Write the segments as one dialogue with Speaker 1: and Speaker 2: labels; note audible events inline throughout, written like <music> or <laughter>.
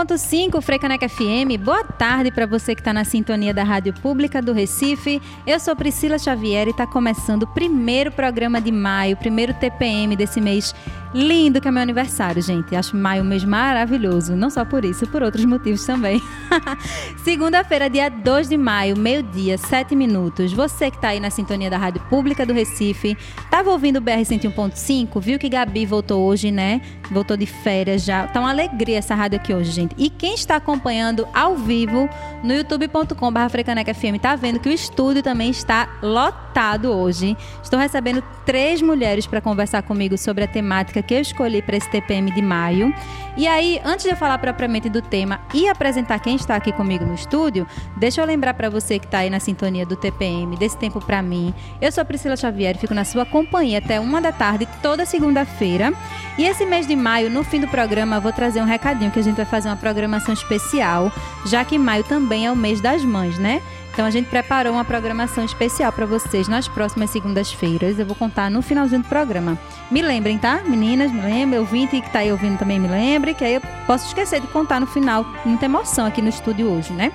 Speaker 1: 101.5 Freicaneca FM. Boa tarde para você que está na sintonia da Rádio Pública do Recife. Eu sou Priscila Xavier e está começando o primeiro programa de maio, primeiro TPM desse mês lindo que é meu aniversário, gente. Acho maio um mês maravilhoso. Não só por isso, por outros motivos também. <laughs> Segunda-feira, dia 2 de maio, meio-dia, 7 minutos. Você que está aí na sintonia da Rádio Pública do Recife, estava ouvindo o BR 101.5, viu que Gabi voltou hoje, né? Voltou de férias já. Tá uma alegria essa rádio aqui hoje, gente. E quem está acompanhando ao vivo no youtube.com.br FM tá vendo que o estúdio também está lotado hoje. Estou recebendo três mulheres para conversar comigo sobre a temática que eu escolhi para esse TPM de maio. E aí, antes de eu falar propriamente do tema e apresentar quem está aqui comigo no estúdio, deixa eu lembrar para você que está aí na sintonia do TPM, desse tempo para mim. Eu sou Priscila Xavier, fico na sua companhia até uma da tarde, toda segunda-feira. E esse mês de maio, no fim do programa, vou trazer um recadinho que a gente vai fazer uma programação especial, já que maio também é o mês das mães, né? Então a gente preparou uma programação especial para vocês nas próximas segundas-feiras. Eu vou contar no finalzinho do programa. Me lembrem, tá? Meninas, me lembrem. Ouvinte que está aí ouvindo também me lembre, que aí eu posso esquecer de contar no final. Muita emoção aqui no estúdio hoje, né?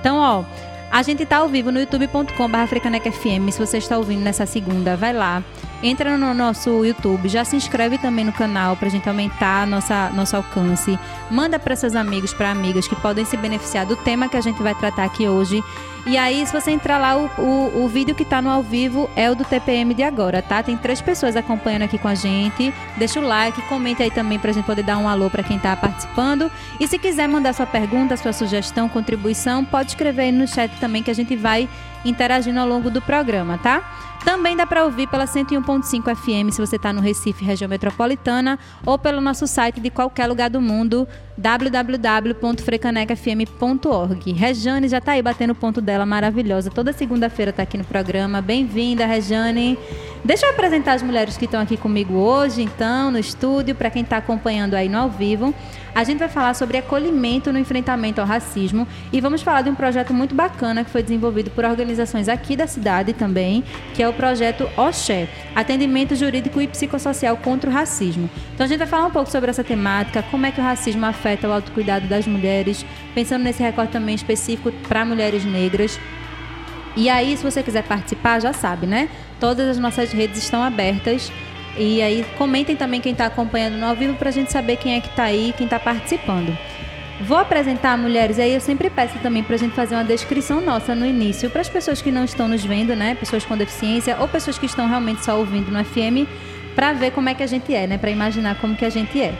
Speaker 1: Então, ó, a gente está ao vivo no youtube.com.br FM. Se você está ouvindo nessa segunda, vai lá. Entra no nosso YouTube, já se inscreve também no canal para a gente aumentar nossa, nosso alcance. Manda para seus amigos, para amigas que podem se beneficiar do tema que a gente vai tratar aqui hoje. E aí, se você entrar lá, o, o, o vídeo que está no ao vivo é o do TPM de agora, tá? Tem três pessoas acompanhando aqui com a gente. Deixa o like, comente aí também para a gente poder dar um alô para quem está participando. E se quiser mandar sua pergunta, sua sugestão, contribuição, pode escrever aí no chat também que a gente vai interagindo ao longo do programa, tá? Também dá para ouvir pela 101.5 FM se você está no Recife, região metropolitana, ou pelo nosso site de qualquer lugar do mundo, www.frecanecafm.org. Rejane já está aí batendo o ponto dela, maravilhosa. Toda segunda-feira está aqui no programa. Bem-vinda, Rejane. Deixa eu apresentar as mulheres que estão aqui comigo hoje, então, no estúdio, para quem está acompanhando aí no ao vivo. A gente vai falar sobre acolhimento no enfrentamento ao racismo e vamos falar de um projeto muito bacana que foi desenvolvido por organizações aqui da cidade também, que é o projeto OXÉ, Atendimento Jurídico e Psicossocial contra o Racismo. Então a gente vai falar um pouco sobre essa temática, como é que o racismo afeta o autocuidado das mulheres, pensando nesse recorte também específico para mulheres negras. E aí, se você quiser participar, já sabe, né? Todas as nossas redes estão abertas e aí comentem também quem está acompanhando no ao vivo para a gente saber quem é que está aí, quem está participando. Vou apresentar mulheres aí, eu sempre peço também para a gente fazer uma descrição nossa no início, para as pessoas que não estão nos vendo, né? Pessoas com deficiência ou pessoas que estão realmente só ouvindo no FM, para ver como é que a gente é, né? Para imaginar como que a gente é.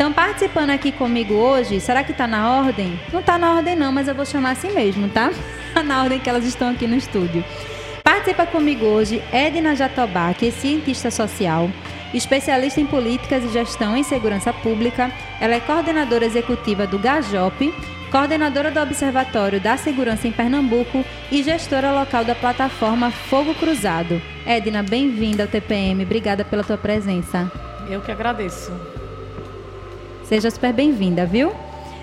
Speaker 1: Então, participando aqui comigo hoje, será que está na ordem? Não está na ordem não, mas eu vou chamar assim mesmo, tá? <laughs> na ordem que elas estão aqui no estúdio. Participa comigo hoje Edna Jatobá, que é cientista social, especialista em políticas e gestão em segurança pública. Ela é coordenadora executiva do GAJOP, coordenadora do Observatório da Segurança em Pernambuco e gestora local da plataforma Fogo Cruzado. Edna, bem-vinda ao TPM. Obrigada pela tua presença.
Speaker 2: Eu que agradeço.
Speaker 1: Seja super bem-vinda, viu?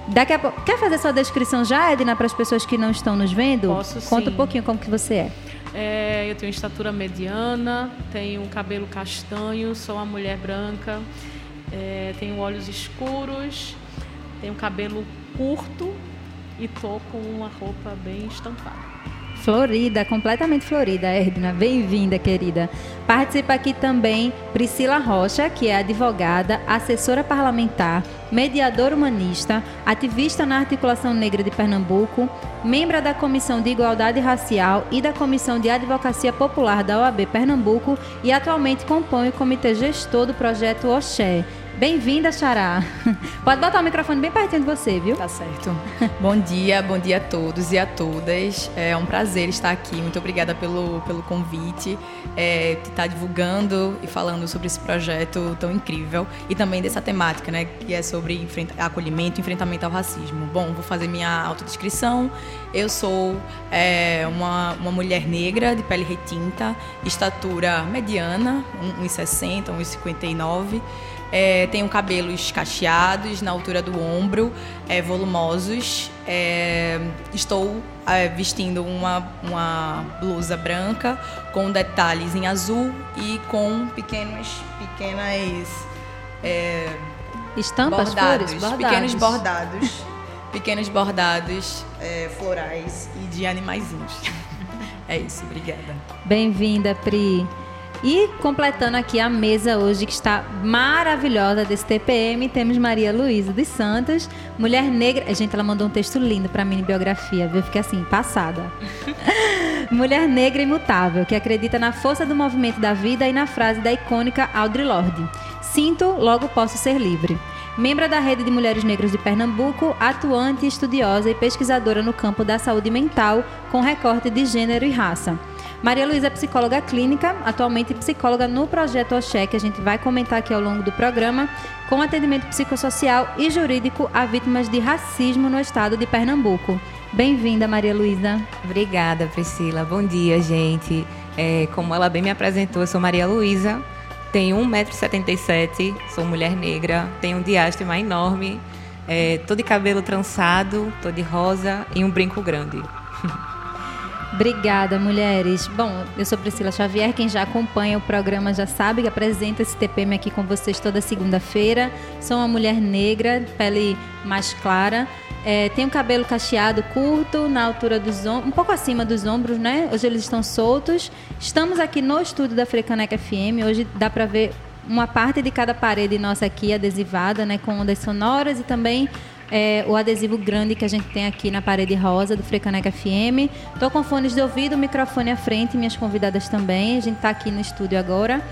Speaker 1: Daqui a pouco. Quer fazer sua descrição já, Edna, para as pessoas que não estão nos vendo?
Speaker 2: Posso sim.
Speaker 1: Conta um pouquinho como que você é.
Speaker 2: É, eu tenho estatura mediana, tenho cabelo castanho, sou uma mulher branca, é, tenho olhos escuros, tenho cabelo curto e tô com uma roupa bem estampada.
Speaker 1: Florida, completamente florida, Erdina. Bem-vinda, querida. Participa aqui também Priscila Rocha, que é advogada, assessora parlamentar, mediadora humanista, ativista na Articulação Negra de Pernambuco, membro da Comissão de Igualdade Racial e da Comissão de Advocacia Popular da OAB Pernambuco e atualmente compõe o comitê gestor do projeto Oxé. Bem-vinda, Xará. <laughs> Pode botar o microfone bem pertinho de você, viu?
Speaker 3: Tá certo. bom dia, bom dia a todos e a todas. É um prazer estar aqui. Muito obrigada pelo, pelo convite, é, de estar divulgando e falando sobre esse projeto tão incrível e também dessa temática, né, que é sobre enfrenta acolhimento e enfrentamento ao racismo. Bom, vou fazer minha autodescrição. Eu sou é, uma, uma mulher negra de pele retinta, estatura mediana, 1,60, 1,59. É, tenho cabelos cacheados na altura do ombro, é, volumosos. É, estou é, vestindo uma, uma blusa branca com detalhes em azul e com pequenos, pequenas
Speaker 1: é, estampas,
Speaker 3: bordados, flores, bordados. pequenos bordados, <laughs> pequenos bordados é, florais e de animaizinhos. <laughs> É isso, obrigada.
Speaker 1: Bem-vinda, Pri. E completando aqui a mesa hoje, que está maravilhosa desse TPM, temos Maria Luísa dos Santos, mulher negra. Gente, ela mandou um texto lindo para a mini biografia, viu? Eu fiquei assim, passada. <laughs> mulher negra imutável, que acredita na força do movimento da vida e na frase da icônica Audre Lorde: Sinto, logo posso ser livre. Membra da Rede de Mulheres Negras de Pernambuco, atuante, estudiosa e pesquisadora no campo da saúde mental, com recorte de gênero e raça. Maria Luísa é psicóloga clínica, atualmente psicóloga no projeto Oxé, que a gente vai comentar aqui ao longo do programa, com atendimento psicossocial e jurídico a vítimas de racismo no estado de Pernambuco. Bem-vinda, Maria Luísa.
Speaker 4: Obrigada, Priscila. Bom dia, gente. É, como ela bem me apresentou, eu sou Maria Luísa, tenho 1,77m, sou mulher negra, tenho um diástema enorme, é, tô de cabelo trançado, tô de rosa e um brinco grande. <laughs>
Speaker 1: Obrigada, mulheres. Bom, eu sou Priscila Xavier, quem já acompanha o programa já sabe que apresenta esse TPM aqui com vocês toda segunda-feira. Sou uma mulher negra, pele mais clara. É, tenho cabelo cacheado curto, na altura dos ombros, um pouco acima dos ombros, né? Hoje eles estão soltos. Estamos aqui no estúdio da Frecaneca FM. Hoje dá para ver uma parte de cada parede nossa aqui adesivada, né? Com ondas sonoras e também é, o adesivo grande que a gente tem aqui na parede rosa do Frecaneca FM. Estou com fones de ouvido, microfone à frente, minhas convidadas também. A gente está aqui no estúdio agora.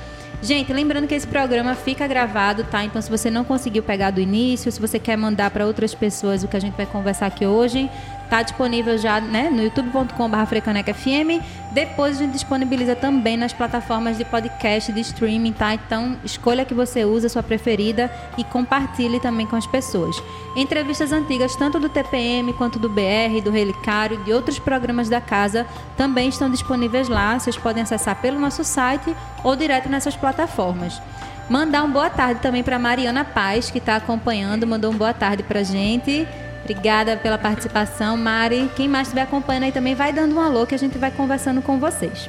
Speaker 1: Gente, lembrando que esse programa fica gravado, tá? Então, se você não conseguiu pegar do início, se você quer mandar para outras pessoas o que a gente vai conversar aqui hoje, Está disponível já né, no youtube.com.br. Depois a gente disponibiliza também nas plataformas de podcast, de streaming, tá? Então escolha a que você usa, a sua preferida, e compartilhe também com as pessoas. Entrevistas antigas, tanto do TPM quanto do BR, do Relicário, de outros programas da casa, também estão disponíveis lá. Vocês podem acessar pelo nosso site ou direto nessas plataformas. Mandar um boa tarde também para Mariana Paz, que está acompanhando, mandou um boa tarde para gente. Obrigada pela participação, Mari. Quem mais estiver acompanhando aí também vai dando um alô que a gente vai conversando com vocês.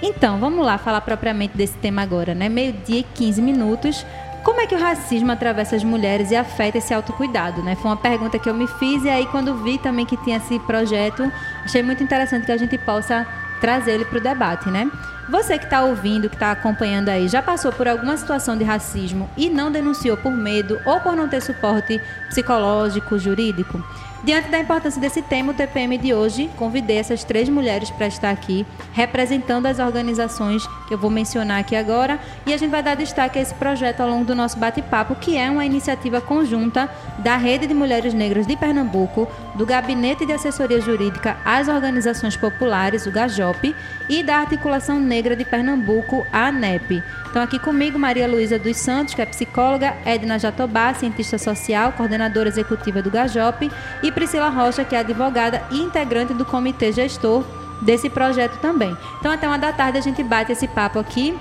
Speaker 1: Então, vamos lá falar propriamente desse tema agora, né? Meio-dia e 15 minutos. Como é que o racismo atravessa as mulheres e afeta esse autocuidado, né? Foi uma pergunta que eu me fiz e aí quando vi também que tinha esse projeto, achei muito interessante que a gente possa trazer ele para o debate, né? Você que está ouvindo, que está acompanhando aí, já passou por alguma situação de racismo e não denunciou por medo ou por não ter suporte psicológico, jurídico? Diante da importância desse tema, o TPM de hoje convidei essas três mulheres para estar aqui, representando as organizações que eu vou mencionar aqui agora, e a gente vai dar destaque a esse projeto ao longo do nosso bate-papo, que é uma iniciativa conjunta da Rede de Mulheres Negras de Pernambuco, do Gabinete de Assessoria Jurídica às Organizações Populares, o GAJOP, e da Articulação Negra de Pernambuco, a ANEP. Então, aqui comigo, Maria Luísa dos Santos, que é psicóloga, Edna Jatobá, cientista social, coordenadora executiva do GAJOP, e Priscila Rocha, que é advogada e integrante do comitê gestor desse projeto também. Então, até uma da tarde, a gente bate esse papo aqui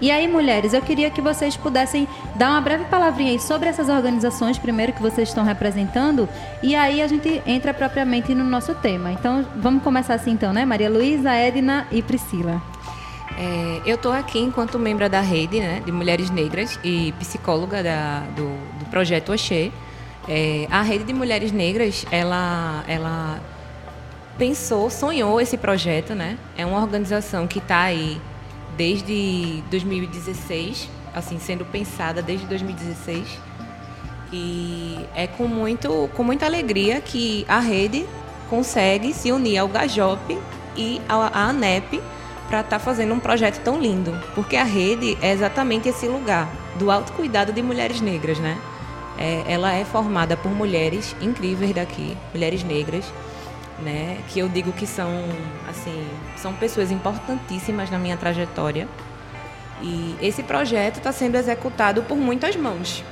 Speaker 1: E aí, mulheres, eu queria que vocês pudessem dar uma breve palavrinha aí sobre essas organizações, primeiro que vocês estão representando, e aí a gente entra propriamente no nosso tema. Então, vamos começar assim então, né? Maria Luísa, Edna e Priscila.
Speaker 4: É, eu estou aqui enquanto membro da rede né, de mulheres negras e psicóloga da, do, do projeto Oxê. É, a rede de mulheres negras, ela, ela pensou, sonhou esse projeto, né? É uma organização que está aí desde 2016, assim, sendo pensada desde 2016. E é com, muito, com muita alegria que a rede consegue se unir ao Gajop e à ANEP para estar tá fazendo um projeto tão lindo. Porque a rede é exatamente esse lugar do autocuidado de mulheres negras, né? É, ela é formada por mulheres incríveis daqui, mulheres negras, né? Que eu digo que são, assim, são pessoas importantíssimas na minha trajetória. E esse projeto está sendo executado por muitas mãos,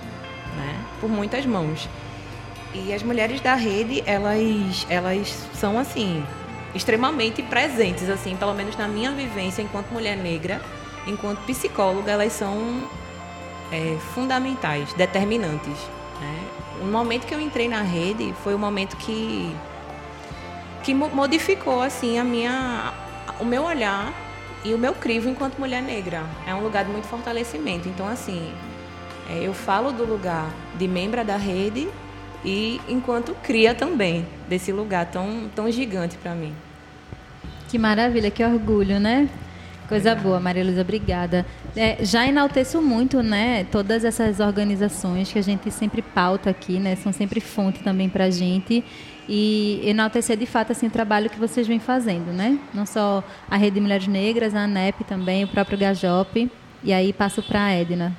Speaker 4: né? Por muitas mãos. E as mulheres da rede, elas, elas são assim extremamente presentes, assim, pelo menos na minha vivência enquanto mulher negra, enquanto psicóloga, elas são é, fundamentais, determinantes. Né? O momento que eu entrei na rede foi o momento que que modificou assim a minha o meu olhar e o meu crivo enquanto mulher negra. É um lugar de muito fortalecimento. Então assim, é, eu falo do lugar de membra da rede e enquanto cria também desse lugar tão tão gigante para mim.
Speaker 1: Que maravilha, que orgulho, né? Coisa boa, Maria Luísa, obrigada. É, já enalteço muito, né, todas essas organizações que a gente sempre pauta aqui, né, são sempre fonte também para a gente e enaltecer de fato assim o trabalho que vocês vêm fazendo, né? Não só a Rede de Mulheres Negras, a ANEP também, o próprio Gajop. E aí passo para a Edna.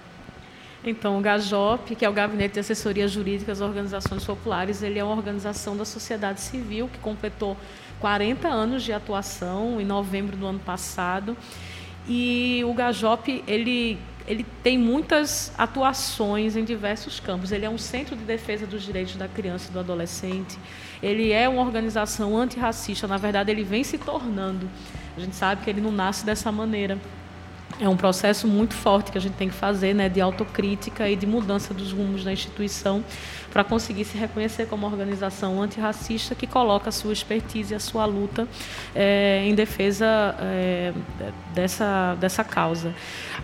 Speaker 2: Então, o GAJOP, que é o Gabinete de Assessoria Jurídica das Organizações Populares, ele é uma organização da sociedade civil que completou 40 anos de atuação em novembro do ano passado. E o GAJOP, ele ele tem muitas atuações em diversos campos. Ele é um centro de defesa dos direitos da criança e do adolescente. Ele é uma organização antirracista. Na verdade, ele vem se tornando. A gente sabe que ele não nasce dessa maneira é um processo muito forte que a gente tem que fazer, né, de autocrítica e de mudança dos rumos da instituição para conseguir se reconhecer como organização antirracista que coloca a sua expertise e a sua luta é, em defesa é, dessa, dessa causa.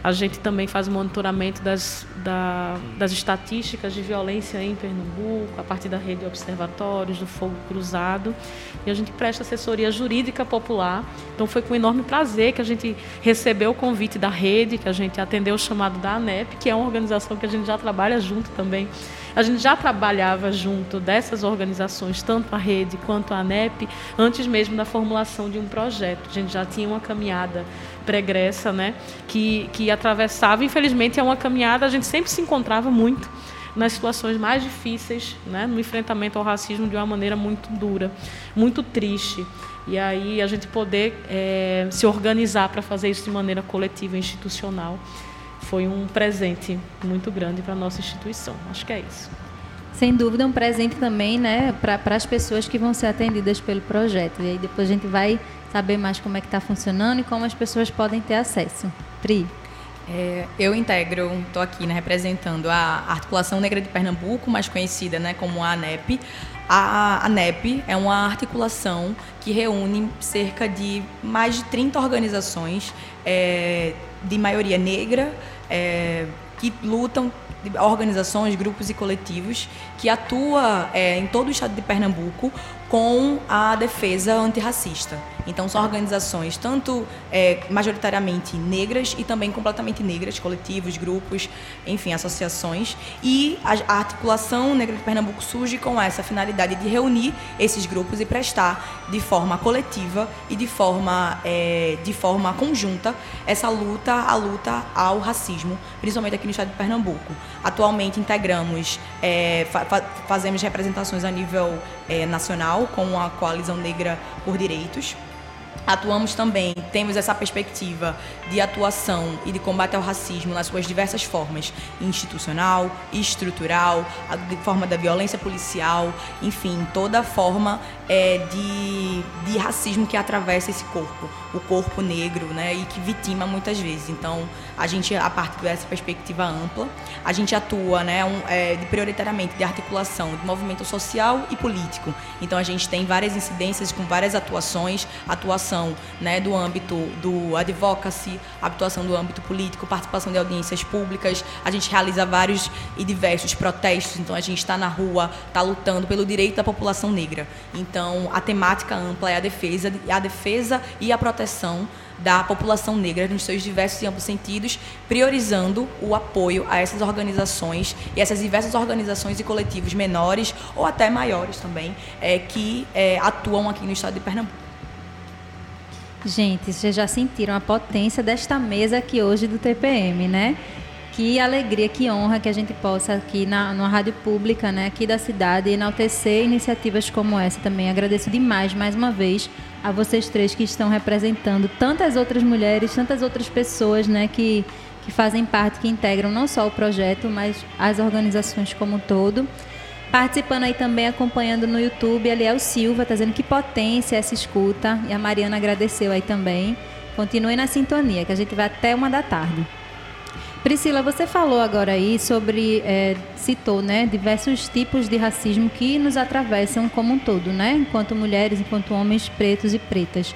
Speaker 2: A gente também faz o monitoramento das, da, das estatísticas de violência em Pernambuco, a partir da rede de observatórios, do fogo cruzado, e a gente presta assessoria jurídica popular. Então foi com enorme prazer que a gente recebeu o convite da rede, que a gente atendeu o chamado da ANEP, que é uma organização que a gente já trabalha junto também. A gente já trabalhava junto dessas organizações, tanto a rede quanto a ANEP, antes mesmo da formulação de um projeto. A gente já tinha uma caminhada pregressa, né, que, que atravessava. Infelizmente, é uma caminhada, a gente sempre se encontrava muito nas situações mais difíceis, né, no enfrentamento ao racismo de uma maneira muito dura, muito triste. E aí a gente poder é, se organizar para fazer isso de maneira coletiva, institucional, foi um presente muito grande para a nossa instituição. Acho que é isso.
Speaker 1: Sem dúvida, um presente também né, para as pessoas que vão ser atendidas pelo projeto. E aí depois a gente vai saber mais como é que está funcionando e como as pessoas podem ter acesso. Pri.
Speaker 3: É, eu integro, estou aqui né, representando a Articulação Negra de Pernambuco, mais conhecida né, como a ANEP. A ANEP é uma articulação que reúne cerca de mais de 30 organizações é, de maioria negra é, que lutam organizações, grupos e coletivos que atua é, em todo o estado de Pernambuco com a defesa antirracista. Então, são organizações tanto é, majoritariamente negras e também completamente negras, coletivos, grupos, enfim, associações. E a, articulação Negra de Pernambuco surge com essa finalidade de reunir esses grupos e prestar de forma coletiva e de forma, é, de forma conjunta essa luta, a luta ao racismo, principalmente aqui no estado de Pernambuco. Atualmente integramos, é, fa fazemos representações a nível é, nacional com a Coalizão Negra por Direitos Atuamos também, temos essa perspectiva de atuação e de combate ao racismo nas suas diversas formas, institucional, estrutural, de forma da violência policial, enfim, toda forma é, de, de racismo que atravessa esse corpo, o corpo negro, né, e que vitima muitas vezes. Então, a gente, a partir dessa perspectiva ampla, a gente atua, né, um, é, de, prioritariamente de articulação de movimento social e político. Então, a gente tem várias incidências com várias atuações, atuação, né, do âmbito do advocacy, atuação do âmbito político, participação de audiências públicas. A gente realiza vários e diversos protestos. Então, a gente está na rua, está lutando pelo direito da população negra. Então, a temática ampla é a defesa, a defesa e a proteção da população negra nos seus diversos e amplos sentidos, priorizando o apoio a essas organizações e essas diversas organizações e coletivos menores ou até maiores também, é, que é, atuam aqui no estado de Pernambuco.
Speaker 1: Gente, vocês já sentiram a potência desta mesa aqui hoje do TPM, né? Que alegria, que honra que a gente possa aqui na, na rádio pública, né, aqui da cidade, enaltecer iniciativas como essa também. Agradeço demais, mais uma vez, a vocês três que estão representando tantas outras mulheres, tantas outras pessoas, né, que, que fazem parte, que integram não só o projeto, mas as organizações como um todo. Participando aí também, acompanhando no YouTube, Aliel Silva, tá dizendo que potência essa escuta. E a Mariana agradeceu aí também. Continue na sintonia, que a gente vai até uma da tarde. Priscila, você falou agora aí sobre, é, citou, né, diversos tipos de racismo que nos atravessam como um todo, né, enquanto mulheres, enquanto homens pretos e pretas.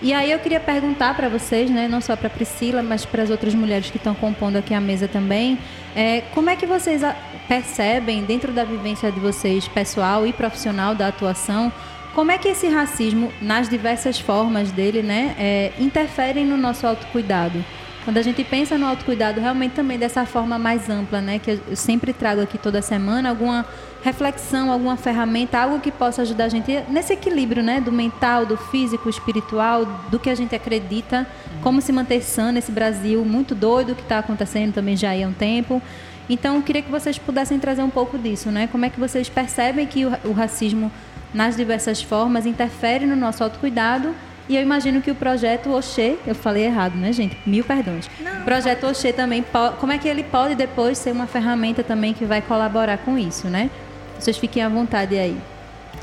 Speaker 1: E aí eu queria perguntar para vocês, né, não só para Priscila, mas para as outras mulheres que estão compondo aqui a mesa também, é, como é que vocês percebem dentro da vivência de vocês, pessoal e profissional da atuação, como é que esse racismo, nas diversas formas dele, né, é, interferem no nosso autocuidado? Quando a gente pensa no autocuidado, realmente também dessa forma mais ampla, né? Que eu sempre trago aqui toda semana, alguma reflexão, alguma ferramenta, algo que possa ajudar a gente nesse equilíbrio, né? Do mental, do físico, espiritual, do que a gente acredita, como se manter sã nesse Brasil muito doido que está acontecendo também já há um tempo. Então, eu queria que vocês pudessem trazer um pouco disso, né? Como é que vocês percebem que o, racismo, nas diversas formas, interfere no nosso autocuidado e eu imagino que o projeto Oxê, eu falei errado, né, gente? Mil perdões. Não. O projeto Oxê também, como é que ele pode depois ser uma ferramenta também que vai colaborar com isso, né? Vocês fiquem à vontade aí.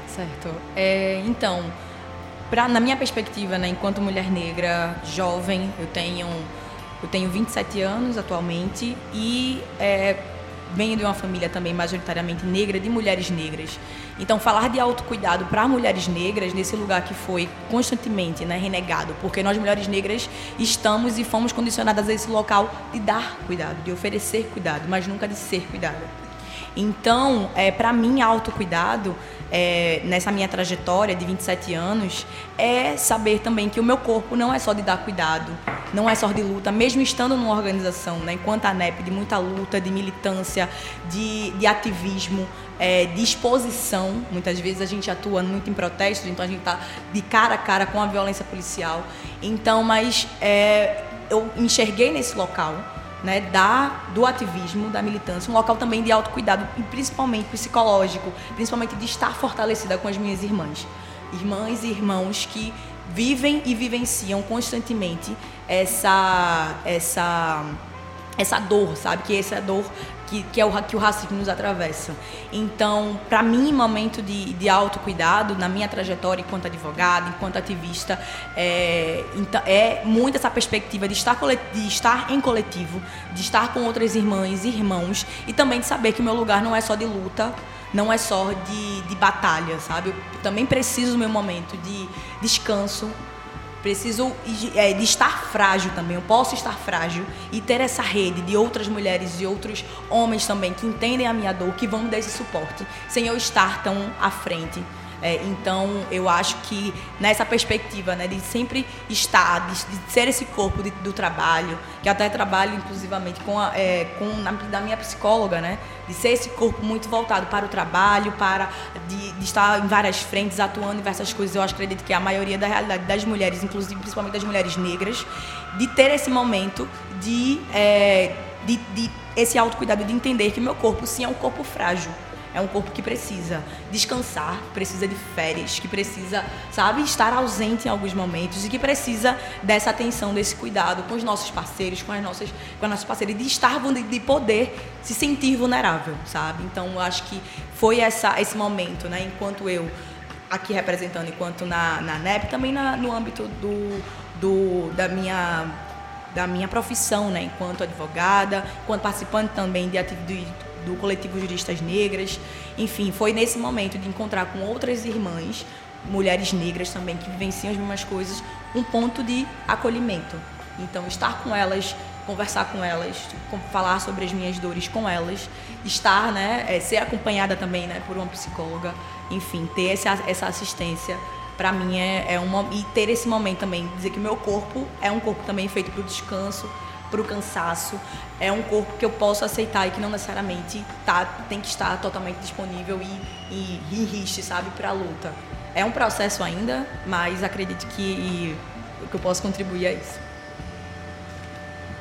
Speaker 3: Certo. É, então, pra, na minha perspectiva, né, enquanto mulher negra, jovem, eu tenho, eu tenho 27 anos atualmente e é, venho de uma família também majoritariamente negra, de mulheres negras. Então, falar de autocuidado para mulheres negras, nesse lugar que foi constantemente né, renegado, porque nós, mulheres negras, estamos e fomos condicionadas a esse local de dar cuidado, de oferecer cuidado, mas nunca de ser cuidada. Então, é, para mim, autocuidado, é, nessa minha trajetória de 27 anos, é saber também que o meu corpo não é só de dar cuidado, não é só de luta, mesmo estando numa organização, né, enquanto a NEP, de muita luta, de militância, de, de ativismo, é, de exposição. Muitas vezes a gente atua muito em protestos, então a gente está de cara a cara com a violência policial. Então, mas é, eu enxerguei nesse local né, da, do ativismo, da militância, um local também de autocuidado, e principalmente psicológico, principalmente de estar fortalecida com as minhas irmãs. Irmãs e irmãos que vivem e vivenciam constantemente essa, essa, essa dor, sabe? Que essa dor que, que, é o, que o racismo nos atravessa. Então, para mim, momento de, de autocuidado, na minha trajetória enquanto advogada, enquanto ativista, é, então, é muito essa perspectiva de estar, de estar em coletivo, de estar com outras irmãs e irmãos, e também de saber que o meu lugar não é só de luta, não é só de, de batalha, sabe? Eu também preciso do meu momento de descanso, Preciso é, de estar frágil também. Eu posso estar frágil e ter essa rede de outras mulheres e outros homens também que entendem a minha dor, que vão me dar esse suporte, sem eu estar tão à frente é, então, eu acho que nessa perspectiva, né, de sempre estar, de, de ser esse corpo de, do trabalho, que até trabalho inclusivamente com a, é, com na, da minha psicóloga, né, de ser esse corpo muito voltado para o trabalho, para de, de, estar em várias frentes, atuando em diversas coisas. Eu acredito que a maioria da realidade das mulheres, inclusive principalmente das mulheres negras, de ter esse momento de, é, de, de esse autocuidado, de entender que meu corpo sim é um corpo frágil É um corpo que precisa descansar, que precisa de férias, que precisa, sabe, estar ausente em alguns momentos e que precisa dessa atenção, desse cuidado com os nossos parceiros, com as nossas, com as nossas parceiras, de estar, de poder se sentir vulnerável, sabe? Então, eu acho que foi essa, esse momento, né? Enquanto eu aqui representando, enquanto na, na NEP, também na, no âmbito do, do, da minha da minha profissão, né, enquanto advogada, enquanto participante também de atividade do coletivo Juristas Negras. Enfim, foi nesse momento de encontrar com outras irmãs, mulheres negras também, que vivenciam as mesmas coisas, um ponto de acolhimento. Então, estar com elas, conversar com elas, falar sobre as minhas dores com elas, estar, né, é, ser acompanhada também, né, por uma psicóloga, enfim, ter essa, essa assistência para mim é, é uma e ter esse momento também dizer que meu corpo é um corpo também feito para o descanso para o cansaço. É um corpo que eu posso aceitar e que não necessariamente tá tem que estar totalmente disponível e, e, e riste sabe para a luta. É um processo ainda mas acredito que, que eu posso contribuir a isso.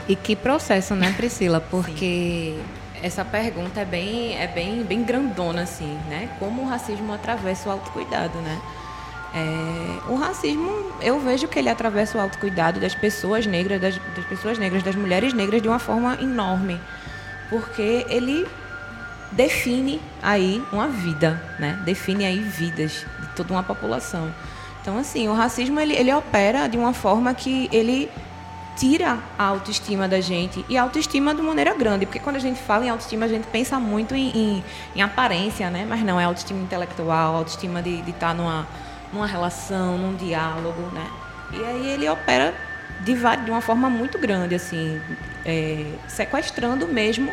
Speaker 4: E que processo né Priscila? <laughs> Porque Sim essa pergunta é bem, é bem, bem grandona, assim, né? Como o racismo atravessa o autocuidado, né? É, o racismo, eu vejo que ele atravessa o autocuidado das pessoas negras, das, das, pessoas negras, das mulheres negras de uma forma enorme, porque ele define aí uma vida, né? Define aí vidas de toda uma população. Então, assim, o racismo ele, ele opera de uma forma que ele tira a autoestima da gente e a autoestima de maneira grande, porque quando a gente fala em autoestima a gente pensa muito em, em, em aparência, né? Mas não é autoestima intelectual, autoestima de, estar tá numa numa relação, num diálogo, né? E aí ele opera de, de uma forma muito grande, assim, é, sequestrando mesmo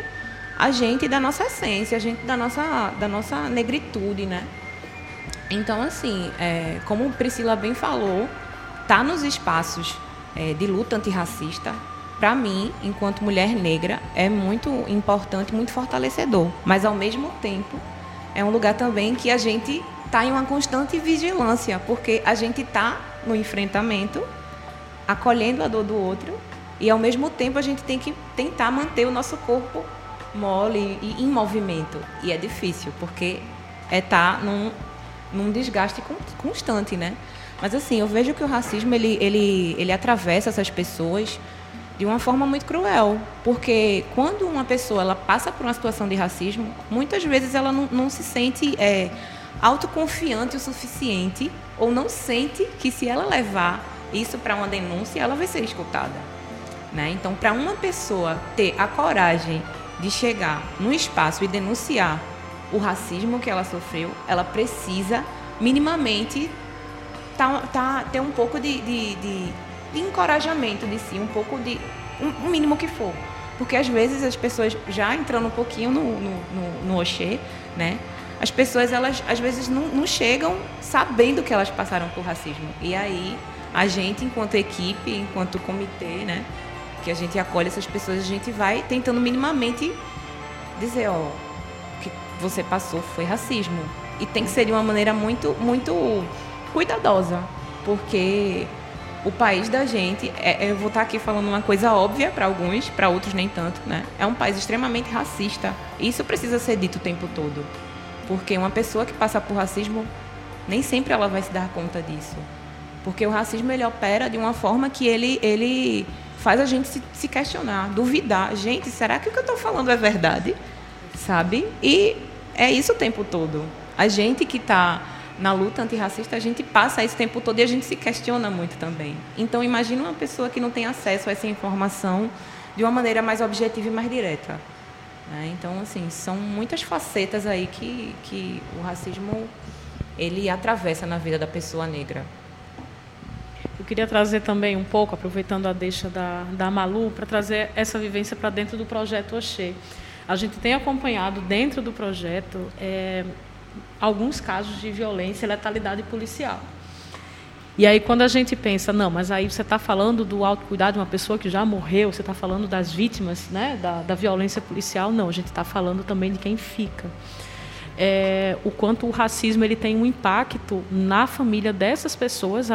Speaker 4: a gente da nossa essência, a gente da nossa, da nossa negritude, né? Então, assim, é, como Priscila bem falou, tá nos espaços é, de luta antirracista, para mim, enquanto mulher negra, é muito importante, muito fortalecedor. Mas, ao mesmo tempo, é um lugar também que a gente está em uma constante vigilância, porque a gente está no enfrentamento, acolhendo a dor do outro, e ao mesmo tempo a gente tem que tentar manter o nosso corpo mole e em movimento. E é difícil, porque é estar tá num, num desgaste constante, né? Mas assim, eu vejo que o racismo ele, ele, ele atravessa essas pessoas de uma forma muito cruel, porque quando uma pessoa ela passa por uma situação de racismo, muitas vezes ela não, não se sente é, autoconfiante o suficiente ou não sente que se ela levar isso para uma denúncia, ela vai ser escutada. Né? Então, para uma pessoa ter a coragem de chegar no espaço e denunciar o racismo que ela sofreu, ela precisa minimamente tá, tá, ter um pouco de, de, de, de encorajamento de si, um pouco de. Um, um, mínimo que for. Porque às vezes as pessoas, já entrando um pouquinho no, no, no, no Oxê, né? As pessoas elas às vezes não, não chegam sabendo que elas passaram por racismo. E aí a gente, enquanto equipe, enquanto comitê, né, que a gente acolhe essas pessoas, a gente vai tentando minimamente dizer, ó, o que você passou foi racismo. E tem que ser de uma maneira muito, muito cuidadosa, porque o país da gente, é, eu vou estar aqui falando uma coisa óbvia para alguns, para outros nem tanto, né? É um país extremamente racista. Isso precisa ser dito o tempo todo. Porque uma pessoa que passa por racismo, nem sempre ela vai se dar conta disso. Porque o racismo ele opera de uma forma que ele, ele faz a gente se, se questionar, duvidar. Gente, será que o que eu estou falando é verdade? Sabe? E é isso o tempo todo. A gente que está na luta antirracista, a gente passa esse tempo todo e a gente se questiona muito também. Então, imagine uma pessoa que não tem acesso a essa informação de uma maneira mais objetiva e mais direta. Né? Então, assim, são muitas facetas aí que, que o racismo ele atravessa na vida da pessoa negra.
Speaker 2: Eu queria trazer também um pouco, aproveitando a deixa da, da Malu, para trazer essa vivência para dentro do projeto Oxê. A gente tem acompanhado dentro do projeto é, alguns casos de violência e letalidade policial. E aí, quando a gente pensa, não, mas aí você está falando do autocuidado de uma pessoa que já morreu, você está falando das vítimas né, da, da violência policial, não, a gente está falando também de quem fica. É, o quanto o racismo ele tem um impacto na família dessas pessoas.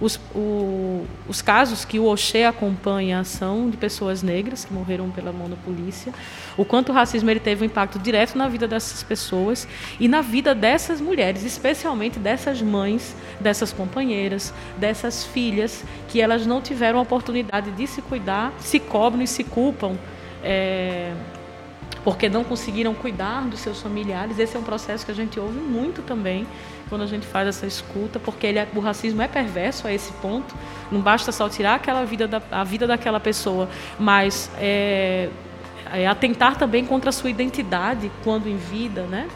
Speaker 2: os, o, os casos que o Oxê acompanha são de pessoas negras que morreram pela mão da polícia. O quanto o racismo ele teve um impacto direto na vida dessas pessoas e na vida dessas mulheres, especialmente dessas mães, dessas companheiras, dessas filhas, que elas não tiveram a oportunidade de se cuidar, se cobram e se culpam. É, porque não conseguiram cuidar dos seus familiares. Esse é um processo que a gente ouve muito também quando a gente faz essa escuta, porque ele, é, o racismo é perverso a esse ponto. Não basta só tirar aquela vida da, a vida daquela pessoa, mas é, é atentar também contra a sua identidade quando em vida, né?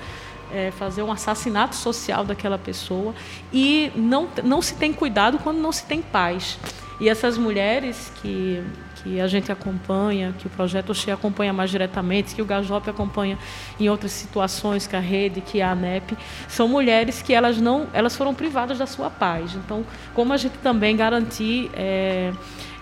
Speaker 2: É fazer um assassinato social daquela pessoa e não, não se tem cuidado quando não se tem paz. E essas mulheres que que a gente acompanha, que o projeto Oxê acompanha mais diretamente, que o Gajop acompanha em outras situações, que a rede, que a ANEP, são mulheres que elas não, elas foram privadas da sua paz. Então, como a gente também garantir é,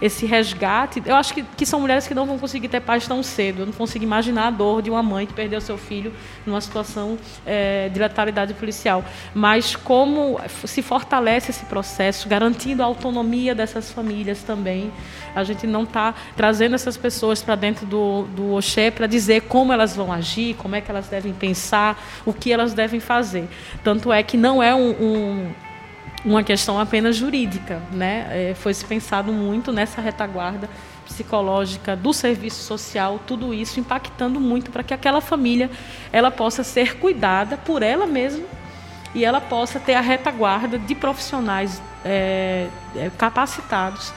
Speaker 2: esse resgate. Eu acho que, que são mulheres que não vão conseguir ter paz tão cedo. Eu não consigo imaginar a dor de uma mãe que perdeu seu filho numa situação é, de letalidade policial. Mas como se fortalece esse processo, garantindo a autonomia dessas famílias também. A gente não está trazendo essas pessoas para dentro do, do Oxê para dizer como elas vão agir, como é que elas devem pensar, o que elas devem fazer. Tanto é que não é um, um uma questão apenas jurídica, né? É, foi se pensado muito nessa retaguarda psicológica do serviço social, tudo isso impactando muito para que aquela família ela possa ser cuidada por ela mesma e ela possa ter a retaguarda de profissionais é, é capacitados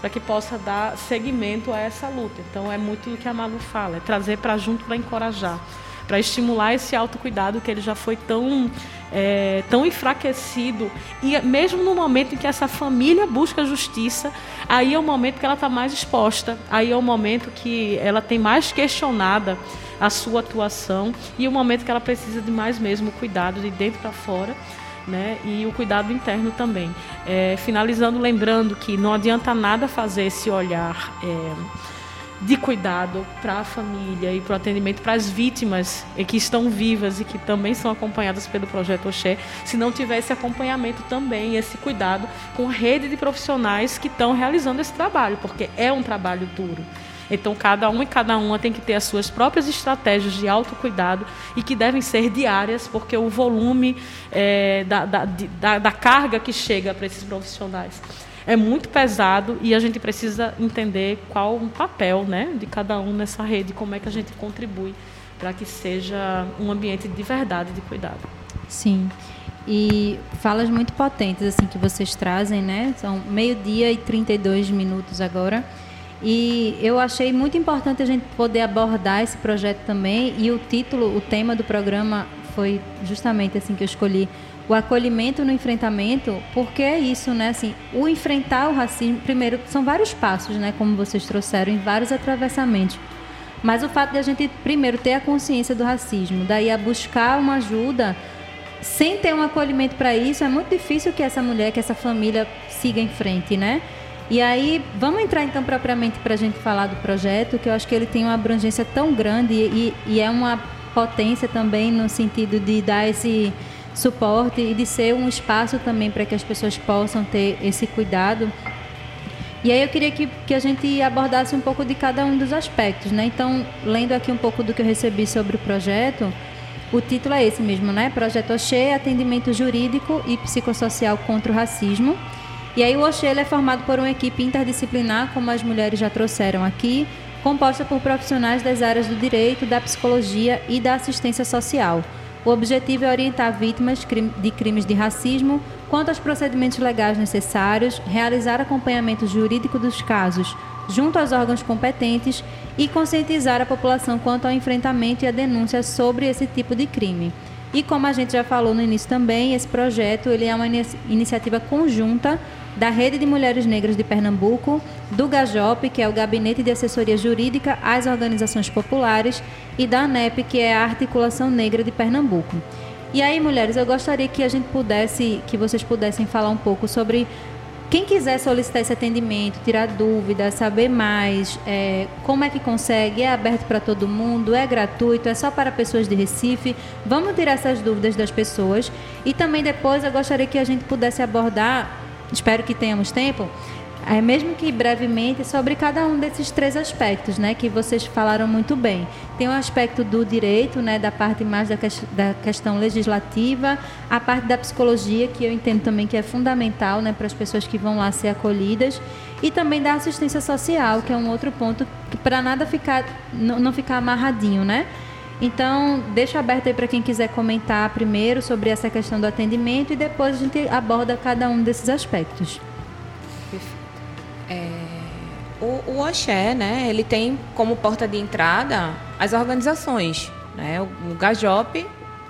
Speaker 2: para que possa dar seguimento a essa luta. Então é muito o que a Malu fala, é trazer para junto para encorajar, para estimular esse autocuidado que ele já foi tão é, tão enfraquecido. E mesmo no momento em que essa família busca justiça, aí é o momento que ela está mais exposta, aí é o momento que ela tem mais questionada a sua atuação e o momento que ela precisa de mais mesmo cuidado de dentro para fora. Né? E o cuidado interno também. É, finalizando, lembrando que não adianta nada fazer esse olhar é, de cuidado para a família e para o atendimento para as vítimas que estão vivas e que também são acompanhadas pelo projeto Oxé, se não tiver esse acompanhamento também, esse cuidado com rede de profissionais que estão realizando esse trabalho, porque é um trabalho duro. Então, cada um e cada uma tem que ter as suas próprias estratégias de autocuidado e que devem ser diárias, porque o volume é, da, da, da, da carga que chega para esses profissionais é muito pesado e a gente precisa entender qual o papel né, de cada um nessa rede, como é que a gente contribui para que seja um ambiente de verdade, de cuidado.
Speaker 1: Sim. E falas muito potentes assim que vocês trazem, né? São meio-dia e 32 minutos agora. E eu achei muito importante a gente poder abordar esse projeto também. E o título, o tema do programa foi justamente assim que eu escolhi, o acolhimento no enfrentamento, porque é isso, né? Assim, o enfrentar o racismo, primeiro, são vários passos, né? Como vocês trouxeram, em vários atravessamentos. Mas o fato de a gente, primeiro, ter a consciência do racismo, daí a buscar uma ajuda, sem ter um acolhimento para isso, é muito difícil que essa mulher, que essa família siga em frente, né? E aí, vamos entrar então propriamente para a gente falar do projeto, que eu acho que ele tem uma abrangência tão grande e, e é uma potência também no sentido de dar esse suporte e de ser um espaço também para que as pessoas possam ter esse cuidado. E aí eu queria que, que a gente abordasse um pouco de cada um dos aspectos, né? Então, lendo aqui um pouco do que eu recebi sobre o projeto, o título é esse mesmo, né? Projeto Oxê, Atendimento Jurídico e Psicossocial contra o Racismo. E aí o Oxê é formado por uma equipe interdisciplinar, como as mulheres já trouxeram aqui, composta por profissionais das áreas do direito, da psicologia e da assistência social. O objetivo é orientar vítimas de crimes de racismo quanto aos procedimentos legais necessários, realizar acompanhamento jurídico dos casos junto aos órgãos competentes e conscientizar a população quanto ao enfrentamento e a denúncia sobre esse tipo de crime. E como a gente já falou no início também, esse projeto ele é uma iniciativa conjunta da Rede de Mulheres Negras de Pernambuco, do GAJOP, que é o Gabinete de Assessoria Jurídica às Organizações Populares, e da ANEP, que é a Articulação Negra de Pernambuco. E aí, mulheres, eu gostaria que a gente pudesse, que vocês pudessem falar um pouco sobre Quem quiser solicitar esse atendimento, tirar dúvidas, saber mais, é, como é que consegue, é aberto para todo mundo, é gratuito, é só para pessoas de Recife. Vamos tirar essas dúvidas das pessoas. E também depois eu gostaria que a gente pudesse abordar, espero que tenhamos tempo, é, mesmo que brevemente, sobre cada um desses três aspectos, né, que vocês falaram muito bem. Tem o aspecto do direito, né, da parte mais da, que, da questão legislativa, a parte da psicologia, que eu entendo também que é fundamental, né, para as pessoas que vão lá ser acolhidas, e também da assistência social, que é um outro ponto para nada ficar não, não ficar amarradinho, né? Então, deixa aberto aí para quem quiser comentar primeiro sobre essa questão do atendimento e depois a gente aborda cada um desses aspectos.
Speaker 4: É, o, o Oxé, né, ele tem como porta de entrada as organizações, né, o, o Gajop,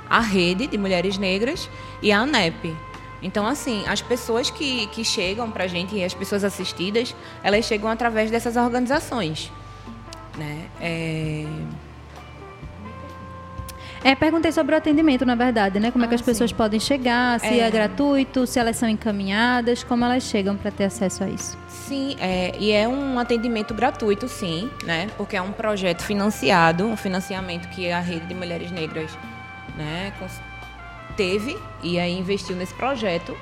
Speaker 4: a Rede de Mulheres Negras e a ANEP. Então, assim, as pessoas que, que chegam para a gente e as pessoas assistidas, elas chegam através dessas organizações. Né? É...
Speaker 1: É, perguntei sobre o atendimento, na verdade, né? Como ah, é que as ah, pessoas podem chegar, se é. é. gratuito, se elas são encaminhadas, como elas chegam para ter acesso a isso.
Speaker 4: Sim, é, e é um atendimento gratuito, sim, né? Porque é um projeto financiado, um financiamento que a Rede de Mulheres Negras né, teve e aí investiu nesse projeto.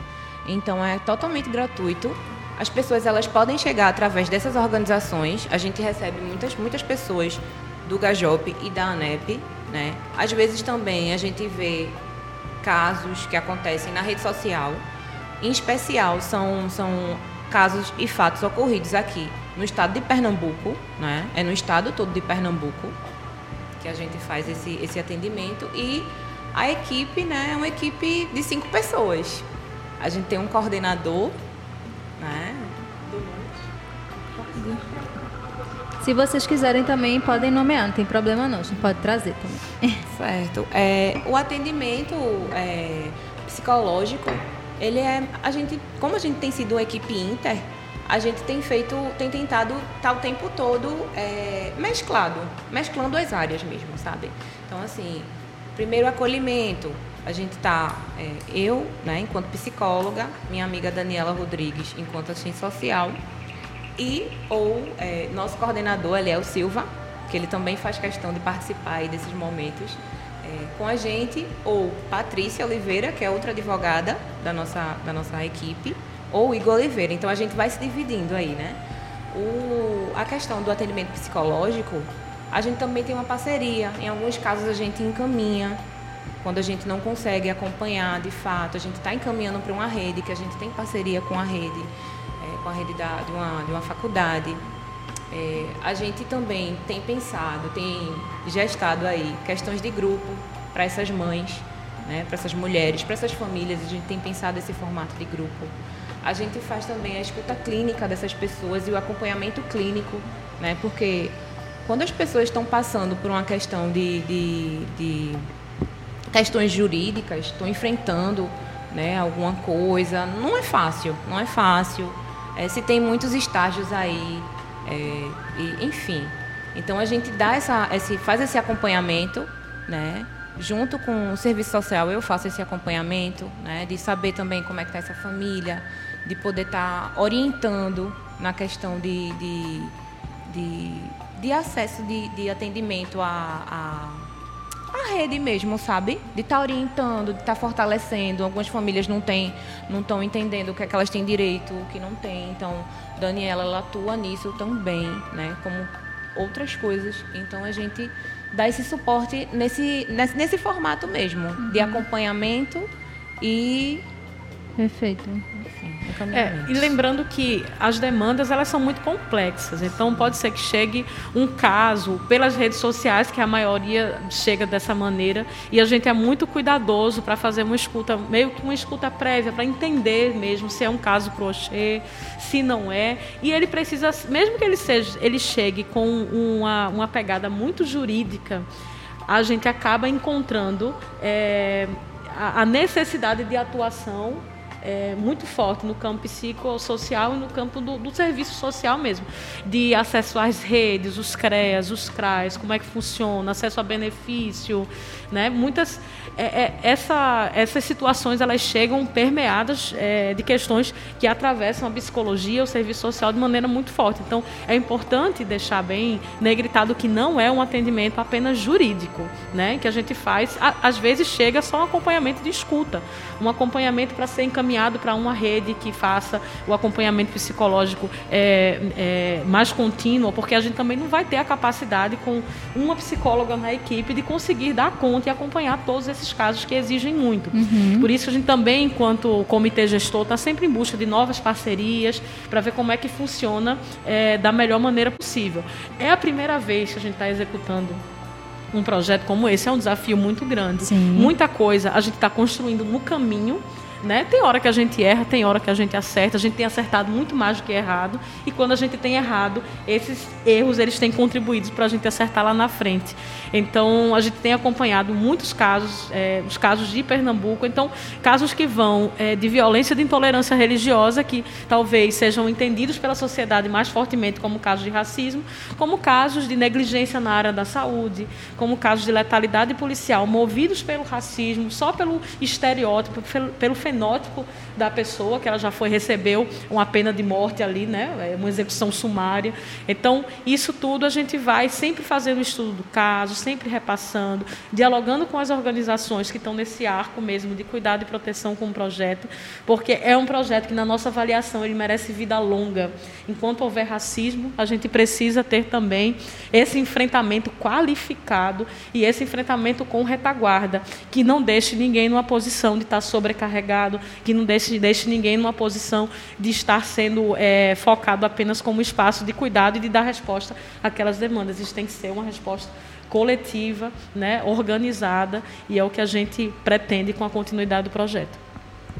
Speaker 4: Então é totalmente gratuito. As pessoas elas podem chegar através dessas organizações. A gente recebe muitas, muitas pessoas do Gajop e da ANEP né? Às vezes também a gente vê casos que acontecem na rede social, em especial são, são casos e fatos ocorridos aqui no estado de Pernambuco, né? é no estado todo de Pernambuco que a gente faz esse, esse atendimento e a equipe né, é uma equipe de cinco pessoas. A gente tem um coordenador, né?
Speaker 1: Se vocês quiserem também, podem nomear, não tem problema não, a gente pode trazer também. <laughs>
Speaker 4: Certo. É, o atendimento é, psicológico, ele é. A gente, como a gente tem sido uma equipe inter, a gente tem feito, tem tentado estar o tempo todo é, mesclado, mesclando as áreas mesmo, sabe? Então, assim, primeiro acolhimento, a gente está, é, eu, né, enquanto psicóloga, minha amiga Daniela Rodrigues, enquanto assistente social, e ou é, nosso coordenador, Eliel Silva, que ele também faz questão de participar desses momentos é, com a gente, ou Patrícia Oliveira, que é outra advogada da nossa, da nossa equipe, ou Igor Oliveira. Então a gente vai se dividindo aí, né? O, a questão do atendimento psicológico, a gente também tem uma parceria. Em alguns casos a gente encaminha, quando a gente não consegue acompanhar de fato, a gente está encaminhando para uma rede, que a gente tem parceria com a rede com a rede da, de, uma, de uma faculdade. É, a gente também tem pensado, tem gestado aí questões de grupo para essas mães, né, para essas mulheres, para essas famílias. A gente tem pensado esse formato de grupo. A gente faz também a escuta clínica dessas pessoas e o acompanhamento clínico, né, porque quando as pessoas estão passando por uma questão de, de, de questões jurídicas, estão enfrentando né, alguma coisa, não é fácil, não é fácil é, se tem muitos estágios aí, é, e, enfim. Então a gente dá essa, esse, faz esse acompanhamento, né? Junto com o serviço social eu faço esse acompanhamento, né? De saber também como é que está essa família, de poder estar tá orientando na questão de, de, de, de acesso de, de atendimento a, a a rede mesmo, sabe? De estar tá orientando, de estar tá fortalecendo. Algumas famílias não têm, não estão entendendo o que é que elas têm direito, o que não têm. Então, Daniela ela atua nisso também, né? Como outras coisas. Então a gente dá esse suporte nesse nesse, nesse formato mesmo, uhum. de acompanhamento e
Speaker 1: Perfeito.
Speaker 2: É, e lembrando que as demandas elas são muito complexas, então pode ser que chegue um caso pelas redes sociais, que a maioria chega dessa maneira, e a gente é muito cuidadoso para fazer uma escuta, meio que uma escuta prévia, para entender mesmo se é um caso crochê, se não é. E ele precisa, mesmo que ele, seja, ele chegue com uma, uma pegada muito jurídica, a gente acaba encontrando é, a necessidade de atuação é, muito forte no campo psicossocial e no campo do, do, serviço social mesmo, de acesso às redes, os CREAS, os CRAs, como é que funciona, acesso a benefício, né? Muitas é, é, essa, essas situações elas chegam permeadas é, de questões que atravessam a psicologia, o serviço social de maneira muito forte. Então, é importante deixar bem negritado que não é um atendimento apenas jurídico, né? Que a gente faz, a, às vezes chega só um acompanhamento de escuta, um acompanhamento para ser encaminhado para uma rede que faça o acompanhamento psicológico é, é, mais contínuo, porque a gente também não vai ter a capacidade com uma psicóloga na equipe de conseguir dar conta e acompanhar todos esses casos que exigem muito. Uhum. Por isso a gente também, enquanto comitê gestor, está sempre em busca de novas parcerias para ver como é que funciona é, da melhor maneira possível. É a primeira vez que a gente está executando um projeto como esse é um desafio muito grande. Sim. Muita coisa a gente está construindo no caminho né? Tem hora que a gente erra, tem hora que a gente acerta. A gente tem acertado muito mais do que errado. E quando a gente tem errado, esses erros eles têm contribuído para a gente acertar lá na frente. Então, a gente tem acompanhado muitos casos, é, os casos de Pernambuco. Então, casos que vão é, de violência de intolerância religiosa, que talvez sejam entendidos pela sociedade mais fortemente como casos de racismo, como casos de negligência na área da saúde, como casos de letalidade policial movidos pelo racismo, só pelo estereótipo, pelo, pelo fenótipo da pessoa, que ela já foi recebeu uma pena de morte ali, né? É uma execução sumária. Então, isso tudo a gente vai sempre fazendo um estudo do caso, sempre repassando, dialogando com as organizações que estão nesse arco mesmo de cuidado e proteção com o projeto, porque é um projeto que na nossa avaliação ele merece vida longa. Enquanto houver racismo, a gente precisa ter também esse enfrentamento qualificado e esse enfrentamento com retaguarda, que não deixe ninguém numa posição de estar sobrecarregado que não deixe, deixe ninguém numa posição de estar sendo é, focado apenas como espaço de cuidado e de dar resposta àquelas demandas. Isso tem que ser uma resposta coletiva, né, organizada, e é o que a gente pretende com a continuidade do projeto.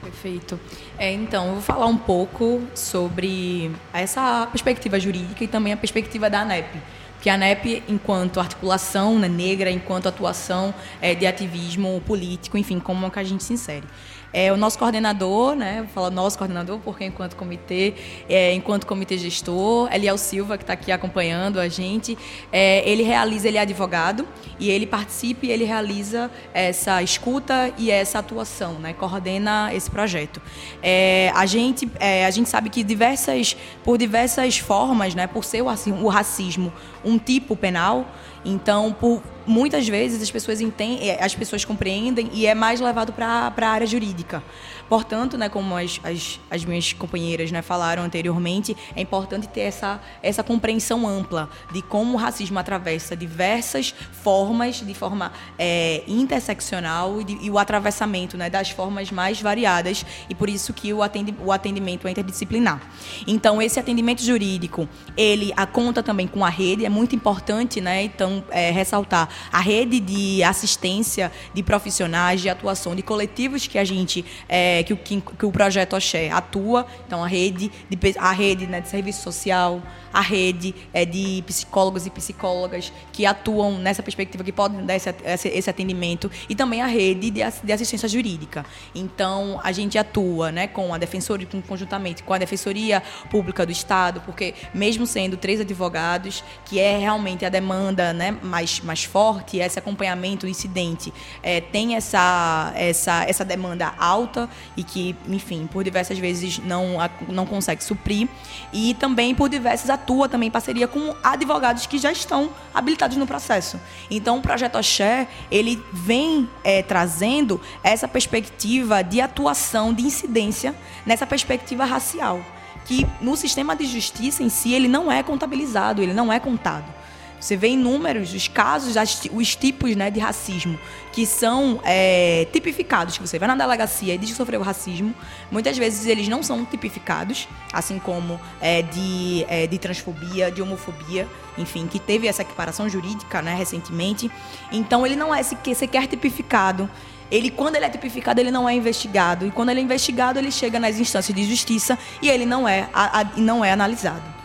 Speaker 3: Perfeito. É, então, eu vou falar um pouco sobre essa perspectiva jurídica e também a perspectiva da ANEP que a ANEP, enquanto articulação né, negra, enquanto atuação é, de ativismo político, enfim, como que a gente se insere. É, o nosso coordenador, né, vou falar nosso coordenador, porque enquanto comitê, é, enquanto comitê gestor, Eliel Silva, que está aqui acompanhando a gente, é, ele realiza, ele é advogado, e ele participa e ele realiza essa escuta e essa atuação, né, coordena esse projeto. É, a, gente, é, a gente sabe que diversas, por diversas formas, né, por ser o, o racismo um tipo penal, então, por muitas vezes as pessoas entendem, as pessoas compreendem e é mais levado para a área jurídica. Portanto, né, como as, as, as minhas companheiras né, falaram anteriormente, é importante ter essa, essa compreensão ampla de como o racismo atravessa diversas formas, de forma é, interseccional e, de, e, o atravessamento né, das formas mais variadas, e por isso que o, atendi, o atendimento é interdisciplinar. Então, esse atendimento jurídico, ele a conta também com a rede, é muito importante, né, então, é, ressaltar a rede de assistência de profissionais, de atuação, de coletivos que a gente é, é, que, o, que, o projeto Oxé atua, então a rede de, a rede né, de serviço social, a rede é, de psicólogos e psicólogas que atuam nessa perspectiva, que podem dar esse, esse atendimento, e também a rede de, de, assistência jurídica. Então, a gente atua né, com a defensoria, conjuntamente com a Defensoria Pública do Estado, porque mesmo sendo três advogados, que é realmente a demanda né, mais, mais forte, esse acompanhamento incidente é, tem essa, essa, essa demanda alta e que, enfim, por diversas vezes não, não consegue suprir, e também por diversas atua também em parceria com advogados que já estão habilitados no processo. Então, o projeto Oxé, ele vem é, trazendo essa perspectiva de atuação, de incidência nessa perspectiva racial, que no sistema de justiça em si ele não é contabilizado, ele não é contado. Você vê inúmeros os casos, os tipos né, de racismo que são é, tipificados. Que você vai na delegacia e diz que sofreu racismo. Muitas vezes eles não são tipificados, assim como é, de, é, de transfobia, de homofobia, enfim, que teve essa equiparação jurídica né, recentemente. Então ele não é sequer tipificado. Ele, quando ele é tipificado, ele não é investigado. E quando ele é investigado, ele chega nas instâncias de justiça e ele não é, a, a, não é analisado.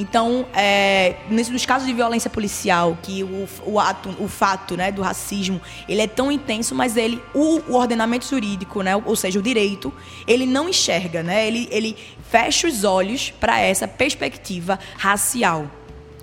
Speaker 3: Então, é, nos casos de violência policial, que o, o, ato, o fato né, do racismo ele é tão intenso, mas ele, o, o ordenamento jurídico, né, ou seja, o direito, ele não enxerga, né, ele, ele fecha os olhos para essa perspectiva racial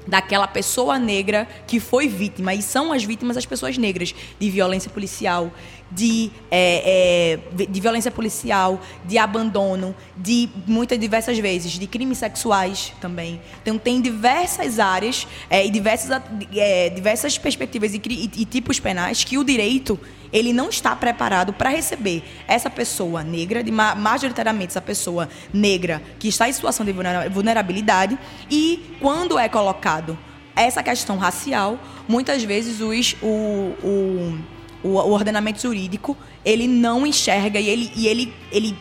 Speaker 3: daquela pessoa negra que foi vítima, e são as vítimas as pessoas negras de violência policial, de, é, é, de violência policial, de abandono, de muitas diversas vezes, de crimes sexuais também. Então tem diversas áreas é, e diversas, é, diversas perspectivas e, e, e tipos penais que o direito ele não está preparado para receber essa pessoa negra, de majoritariamente essa pessoa negra que está em situação de vulnerabilidade, e quando é colocado essa questão racial, muitas vezes os, o, o, o, ordenamento jurídico ele não enxerga e ele, e ele, ele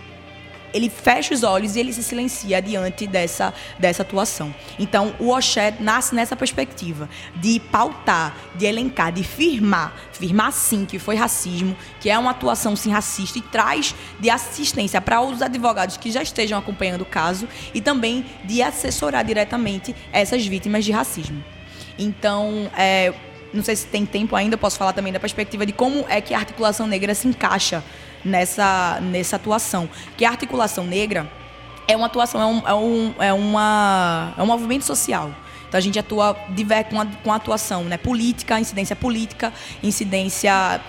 Speaker 3: ele fecha os olhos e ele se silencia diante dessa, dessa atuação. Então, o Oxé nasce nessa perspectiva de pautar, de elencar, de firmar, firmar sim que foi racismo, que é uma atuação sim racista e traz de assistência para os advogados que já estejam acompanhando o caso e também de assessorar diretamente essas vítimas de racismo. Então, é, não sei se tem tempo ainda, posso falar também da perspectiva de como é que a articulação negra se encaixa nessa, nessa atuação. Que a articulação negra é uma atuação, é um, é um, é uma, é um movimento social. Então a gente atua com, a, com a atuação né, política, incidência política, incidência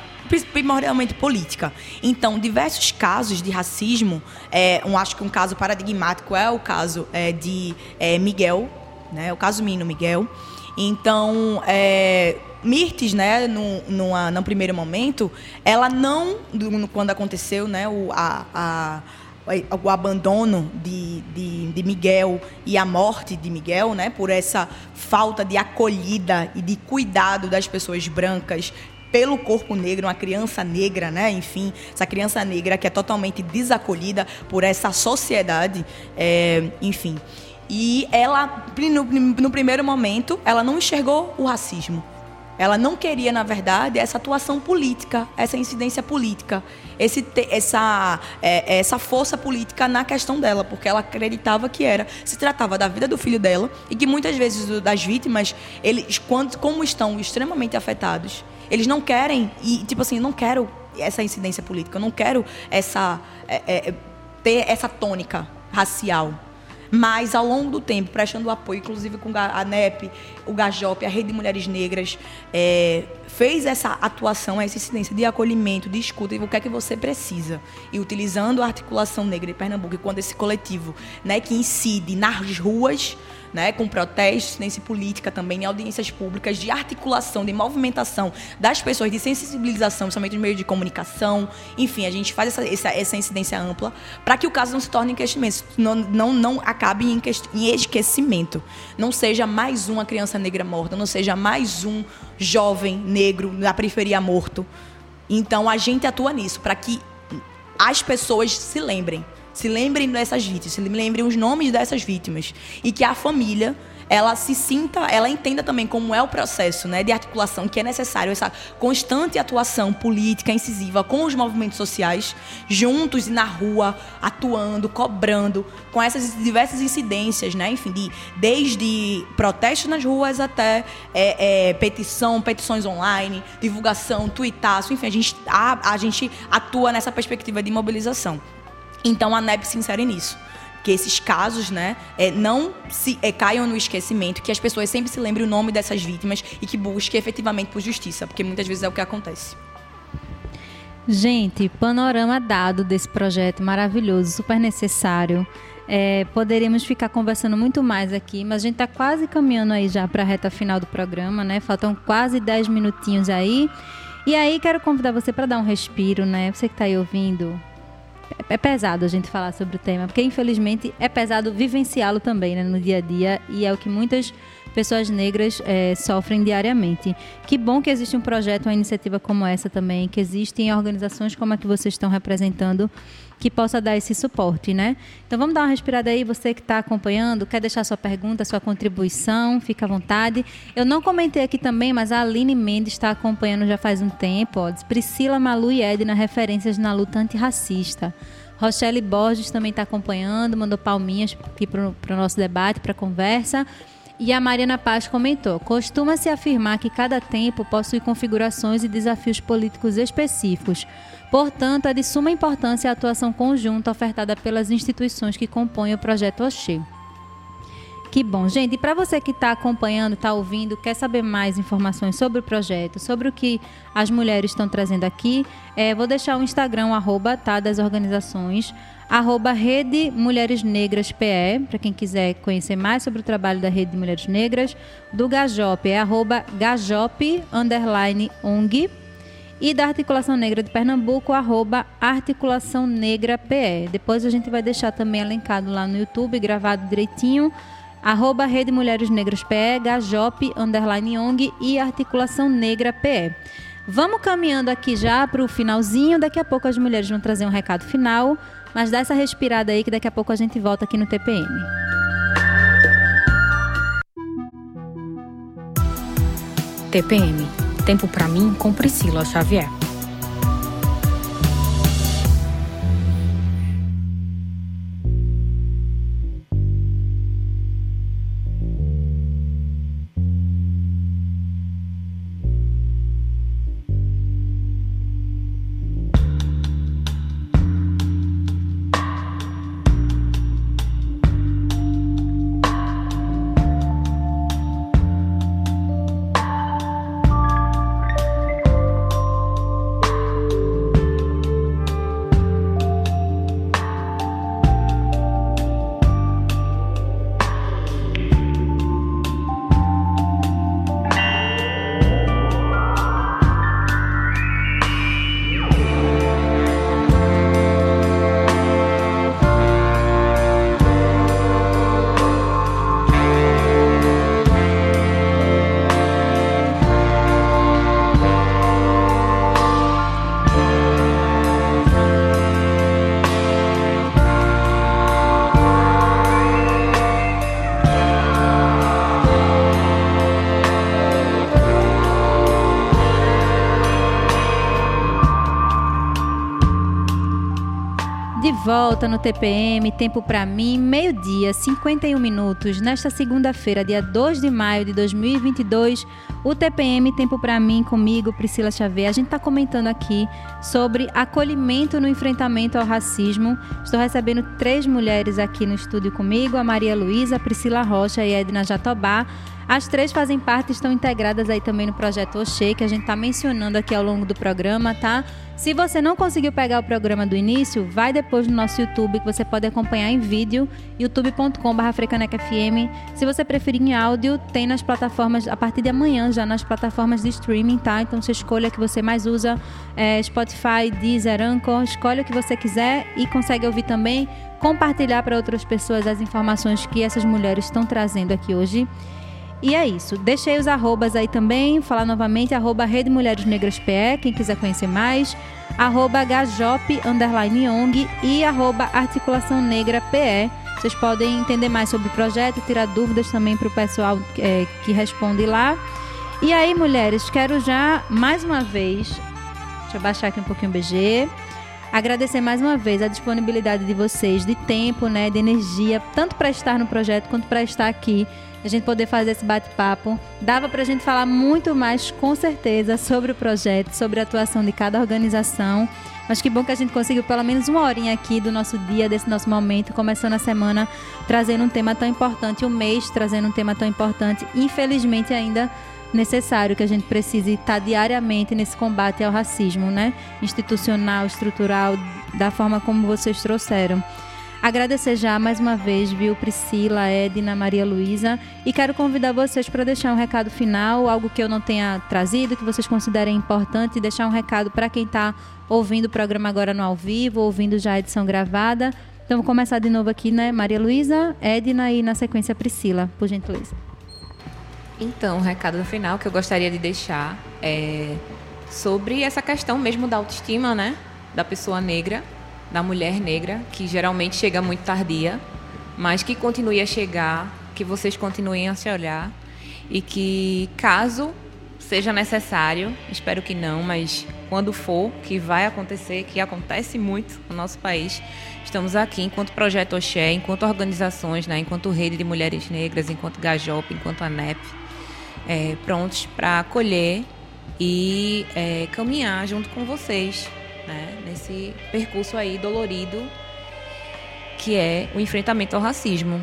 Speaker 3: primordialmente política. Então, diversos casos de racismo, é, um, acho que um caso paradigmático é o caso é, de é, Miguel, né, o caso Mino Miguel. Então, é, Mirtes, né, no, numa, no primeiro momento, ela não, quando aconteceu né, o, a, a o abandono de, de, de, Miguel e a morte de Miguel, né, por essa falta de acolhida e de cuidado das pessoas brancas pelo corpo negro, uma criança negra, né, enfim, essa criança negra que é totalmente desacolhida por essa sociedade, é, enfim. E ela, no, no primeiro momento, ela não enxergou o racismo ela não queria, na verdade, essa atuação política, essa incidência política, esse, essa, é, essa força política na questão dela, porque ela acreditava que era se tratava da vida do filho dela e que muitas vezes das vítimas, eles, quando, como estão extremamente afetados, eles não querem e tipo assim, não quero essa incidência política, eu não quero essa é, é, ter essa tônica racial mas ao longo do tempo, prestando apoio, inclusive com a NEP, o GAJOP, a Rede de Mulheres Negras, é, fez essa atuação, essa incidência de acolhimento, de escuta, e o que é que você precisa. E utilizando a articulação negra de Pernambuco, e quando esse coletivo né, que incide nas ruas, né, com protestos, incidência política também, em audiências públicas, de articulação, de movimentação das pessoas, de sensibilização, principalmente no meio de comunicação. Enfim, a gente faz essa, essa, essa incidência ampla para que o caso não se torne esquecimento, não, não, não acabe em, em esquecimento. Não seja mais uma criança negra morta, não seja mais um jovem negro na periferia morto. Então a gente atua nisso, para que as pessoas se lembrem se lembrem dessas vítimas, se lembrem os nomes dessas vítimas e que a família ela se sinta, ela entenda também como é o processo né, de articulação que é necessário, essa constante atuação política, incisiva com os movimentos sociais, juntos e na rua, atuando, cobrando, com essas diversas incidências, né, enfim, de, desde protestos nas ruas até é, é, petição, petições online, divulgação, tuitaço, enfim, a gente, a, a gente atua nessa perspectiva de mobilização. Então a NEP se insere nisso. Que esses casos né, é, não se é, caiam no esquecimento, que as pessoas sempre se lembrem o nome dessas vítimas e que busquem efetivamente por justiça, porque muitas vezes é o que acontece.
Speaker 1: Gente, panorama dado desse projeto maravilhoso, super necessário. É, poderíamos ficar conversando muito mais aqui, mas a gente está quase caminhando aí já para a reta final do programa, né? Faltam quase 10 minutinhos aí. E aí quero convidar você para dar um respiro, né? Você que está aí ouvindo, é pesado a gente falar sobre o tema, porque infelizmente é pesado vivenciá-lo também né, no dia a dia e é o que muitas pessoas negras é, sofrem diariamente. Que bom que existe um projeto, uma iniciativa como essa também, que existem organizações como a que vocês estão representando que possa dar esse suporte, né? Então vamos dar uma respirada aí, você que está acompanhando, quer deixar sua pergunta, sua contribuição, fica à vontade. Eu não comentei aqui também, mas a Aline Mendes está acompanhando já faz um tempo, ó, Priscila, Malu e Edna, referências na luta antirracista. Rochelle Borges também está acompanhando, mandou palminhas aqui para o nosso debate, para a conversa. E a Mariana Paz comentou: costuma-se afirmar que cada tempo possui configurações e desafios políticos específicos. Portanto, é de suma importância a atuação conjunta ofertada pelas instituições que compõem o projeto Oxê. Que bom, gente. E para você que está acompanhando, está ouvindo, quer saber mais informações sobre o projeto, sobre o que as mulheres estão trazendo aqui, é, vou deixar o Instagram, arroba, tá, das organizações, arroba Rede Mulheres Negras PE, para quem quiser conhecer mais sobre o trabalho da Rede de Mulheres Negras. Do Gajop é arroba Gajop, underline ONG. E da Articulação Negra de Pernambuco, arroba Articulação Negra PE. Depois a gente vai deixar também elencado lá no YouTube, gravado direitinho, arroba Rede Mulheres Negras PE, Gajop, underline ONG e Articulação Negra PE. Vamos caminhando aqui já para o finalzinho. Daqui a pouco as mulheres vão trazer um recado final, mas dá essa respirada aí que daqui a pouco a gente volta aqui no TPM.
Speaker 5: TPM Tempo para mim com Priscila Xavier.
Speaker 1: No TPM, tempo para mim, meio-dia, 51 minutos. Nesta segunda-feira, dia 2 de maio de 2022, o TPM Tempo para mim comigo, Priscila Xavier. A gente está comentando aqui sobre acolhimento no enfrentamento ao racismo. Estou recebendo três mulheres aqui no estúdio comigo, a Maria Luísa, Priscila Rocha e Edna Jatobá. As três fazem parte, estão integradas aí também no projeto Oxê, que a gente está mencionando aqui ao longo do programa, tá? Se você não conseguiu pegar o programa do início, vai depois no nosso YouTube, que você pode acompanhar em vídeo, youtube.com.br Se você preferir em áudio, tem nas plataformas, a partir de amanhã, já nas plataformas de streaming, tá? Então você escolhe a que você mais usa, é, Spotify, Deezer, Anchor, escolhe o que você quiser e consegue ouvir também, compartilhar para outras pessoas as informações que essas mulheres estão trazendo aqui hoje. E é isso. Deixei os arrobas aí também. Falar novamente, arroba Rede Mulheres Negras PE, quem quiser conhecer mais. Arroba Gajop, underline ONG e arroba Articulação Negra PE. Vocês podem entender mais sobre o projeto, tirar dúvidas também para o pessoal é, que responde lá. E aí, mulheres, quero já mais uma vez, deixa eu baixar aqui um pouquinho o BG, agradecer mais uma vez a disponibilidade de vocês, de tempo, né, de energia, tanto para estar no projeto quanto para estar aqui a gente poder fazer esse bate-papo. Dava para a gente falar muito mais, com certeza, sobre o projeto, sobre a atuação de cada organização. Mas que bom que a gente conseguiu pelo menos uma horinha aqui do nosso dia, desse nosso momento, começando a semana trazendo um tema tão importante, o um mês trazendo um tema tão importante. Infelizmente, ainda necessário que a gente precise estar diariamente nesse combate ao racismo, né? Institucional, estrutural, da forma como vocês trouxeram. Agradecer já mais uma vez, viu, Priscila, Edna, Maria Luísa. E quero convidar vocês para deixar um recado final, algo que eu não tenha trazido, que vocês considerem importante, deixar um recado para quem está ouvindo o programa agora no ao vivo, ouvindo já a edição gravada. Então, vou começar de novo aqui, né? Maria Luísa, Edna e, na sequência, Priscila, por gentileza.
Speaker 4: Então, o recado final que eu gostaria de deixar é sobre essa questão mesmo da autoestima, né? Da pessoa negra da mulher negra, que geralmente chega muito tardia, mas que continue a chegar, que vocês continuem a se olhar e que caso seja necessário, espero que não, mas quando for, que vai acontecer, que acontece muito no nosso país, estamos aqui enquanto Projeto Oxé, enquanto organizações, né, enquanto Rede de Mulheres Negras, enquanto Gajop, enquanto ANEP, é, prontos para acolher e é, caminhar junto com vocês né, nesse percurso aí dolorido que é o enfrentamento ao racismo.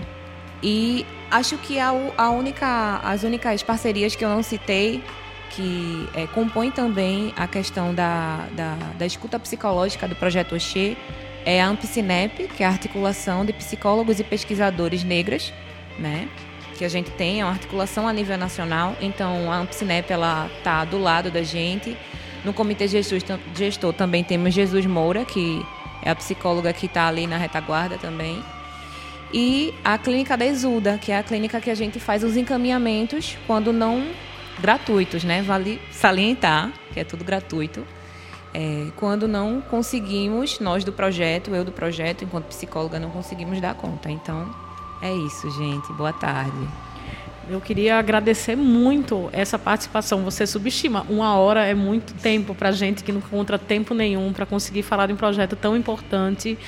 Speaker 4: E acho que a, a única, as únicas parcerias que eu não citei que é, compõem também a questão da, da, da, escuta psicológica do projeto Oxê é a Ampcinep, que é a articulação de psicólogos e pesquisadores negras, né? Que a gente tem, é uma articulação a nível nacional. Então, a Ampcinep, está do lado da gente. No Comitê gestor, gestor também temos Jesus Moura, que é a psicóloga que está ali na retaguarda também. E a clínica da Exuda, que é a clínica que a gente faz os encaminhamentos quando não gratuitos, né? Vale salientar que é tudo gratuito. É, quando não conseguimos, nós do projeto, eu do projeto, enquanto psicóloga, não conseguimos dar conta. Então, é isso, gente. Boa tarde.
Speaker 2: Eu queria agradecer muito essa participação. Você subestima. Uma hora é muito tempo para gente que não encontra tempo nenhum para conseguir falar de um projeto tão importante.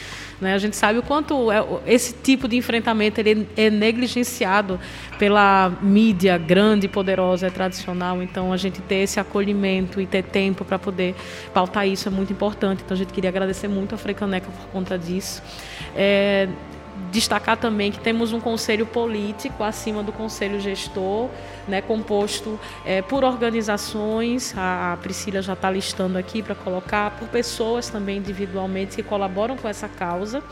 Speaker 2: Né? A gente sabe o quanto é, esse tipo de enfrentamento ele é negligenciado pela mídia grande, poderosa, é tradicional. Então, a gente ter esse acolhimento e ter tempo para poder pautar isso é muito importante. Então, a gente queria agradecer muito a Frecaneca por conta disso. É, destacar também que temos um conselho político acima do conselho gestor, né, composto é, por organizações, a, Priscila já está listando aqui para colocar, por pessoas também individualmente que colaboram com essa causa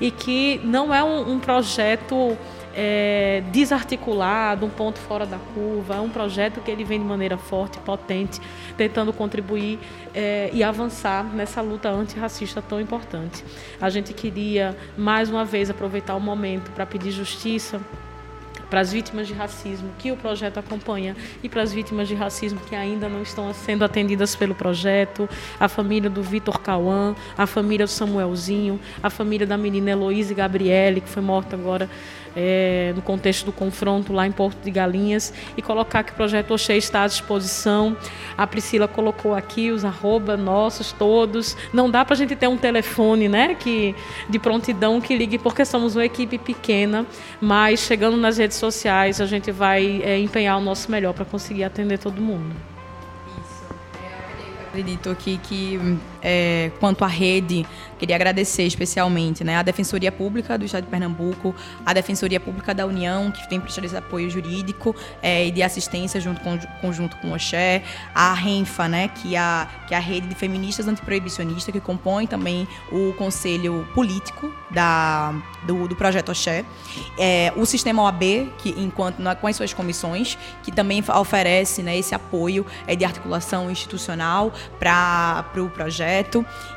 Speaker 2: e que não é um, um projeto é, desarticulado, um ponto fora da curva. É um projeto que ele vem de maneira forte, potente, tentando contribuir é, e avançar nessa luta antirracista tão importante. A gente queria, mais uma vez, aproveitar o momento para pedir justiça para as vítimas de racismo que o projeto acompanha e para as vítimas de racismo que ainda não estão sendo atendidas pelo projeto, a família do Vitor Cauã, a família do Samuelzinho, a família da menina Heloísa Gabriele, que foi morta agora é, no contexto do confronto lá em Porto de Galinhas e colocar que o projeto Oxê está à disposição. A Priscila colocou aqui os arroba nossos todos. Não dá para a gente ter um telefone né, que, de prontidão que ligue, porque somos uma equipe pequena, mas chegando nas redes sociais a gente vai é, empenhar o nosso melhor para conseguir atender todo mundo
Speaker 3: acredito aqui que, é, quanto à rede, queria agradecer especialmente né, a Defensoria Pública do Estado de Pernambuco, a Defensoria Pública da União, que tem prestado esse apoio jurídico é, e de assistência junto com, conjunto com o Oxé, a RENFA, né, que, é a, que é a Rede de Feministas Antiproibicionistas, que compõe também o Conselho Político da, do, do Projeto Oxé, é, o Sistema OAB, que, enquanto, com as suas comissões, que também oferece né, esse apoio é, de articulação institucional para o pro projeto,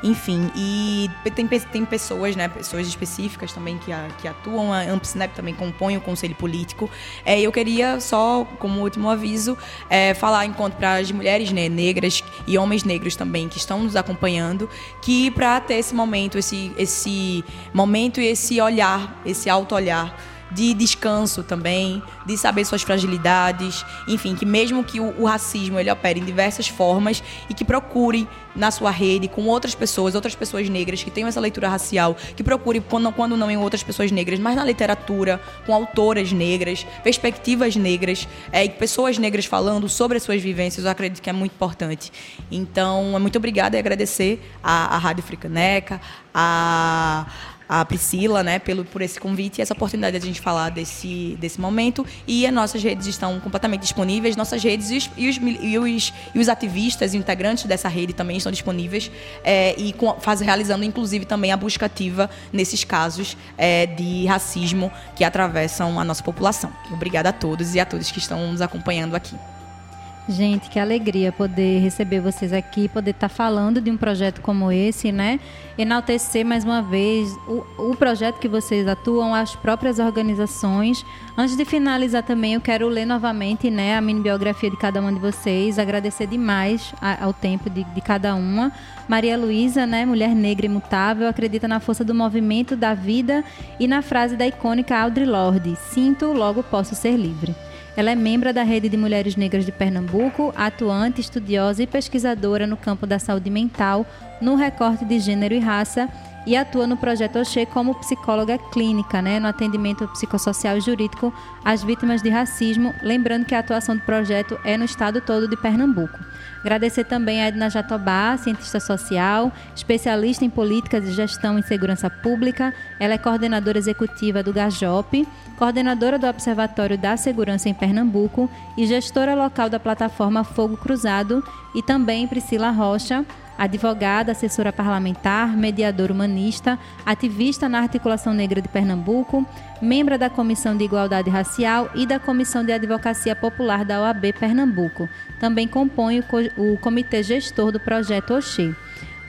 Speaker 3: enfim. E tem, tem pessoas, né, pessoas específicas também que, que atuam, a AmpSnap também compõe o conselho político. É, eu queria só, como último aviso, é, falar enquanto para as mulheres né, negras e homens negros também que estão nos acompanhando, que para ter esse momento, esse, esse momento e esse olhar, esse auto-olhar de descanso também, de saber suas fragilidades, enfim, que mesmo que o, o, racismo ele opere em diversas formas e que procure na sua rede com outras pessoas, outras pessoas negras que tenham essa leitura racial, que procure quando, quando não em outras pessoas negras, mas na literatura, com autoras negras, perspectivas negras, é, e pessoas negras falando sobre as suas vivências, eu acredito que é muito importante. Então, muito obrigada e agradecer à, à Rádio Fricaneca, a a Priscila, né, pelo, por esse convite e essa oportunidade de a gente falar desse, desse momento. E as nossas redes estão completamente disponíveis, nossas redes e os, e os, e os, e os ativistas e integrantes dessa rede também estão disponíveis é, e com, faz, realizando, inclusive, também a busca ativa nesses casos é, de racismo que atravessam a nossa população. Obrigada a todos e a todos que estão nos acompanhando aqui.
Speaker 1: Gente, que alegria poder receber vocês aqui, poder estar tá falando de um projeto como esse, né? Enaltecer mais uma vez o, o, projeto que vocês atuam, as próprias organizações. Antes de finalizar também, eu quero ler novamente né, a mini biografia de cada uma de vocês, agradecer demais a, ao tempo de, de, cada uma. Maria Luísa, né, mulher negra imutável, acredita na força do movimento, da vida e na frase da icônica Audre Lorde: Sinto, logo posso ser livre. Ela é membro da Rede de Mulheres Negras de Pernambuco, atuante, estudiosa e pesquisadora no campo da saúde mental, no recorte de gênero e raça e atua no projeto Oxê como psicóloga clínica, né, no atendimento psicossocial e jurídico às vítimas de racismo, lembrando que a atuação do projeto é no estado todo de Pernambuco. Agradecer também a Edna Jatobá, cientista social, especialista em políticas de gestão e segurança pública. Ela é coordenadora executiva do GAJOP, coordenadora do Observatório da Segurança em Pernambuco e gestora local da plataforma Fogo Cruzado. E também Priscila Rocha, advogada, assessora parlamentar, mediadora humanista, ativista na Articulação Negra de Pernambuco, membro da Comissão de Igualdade Racial e da Comissão de Advocacia Popular da OAB Pernambuco. Também compõe o, comitê gestor do projeto Oxê.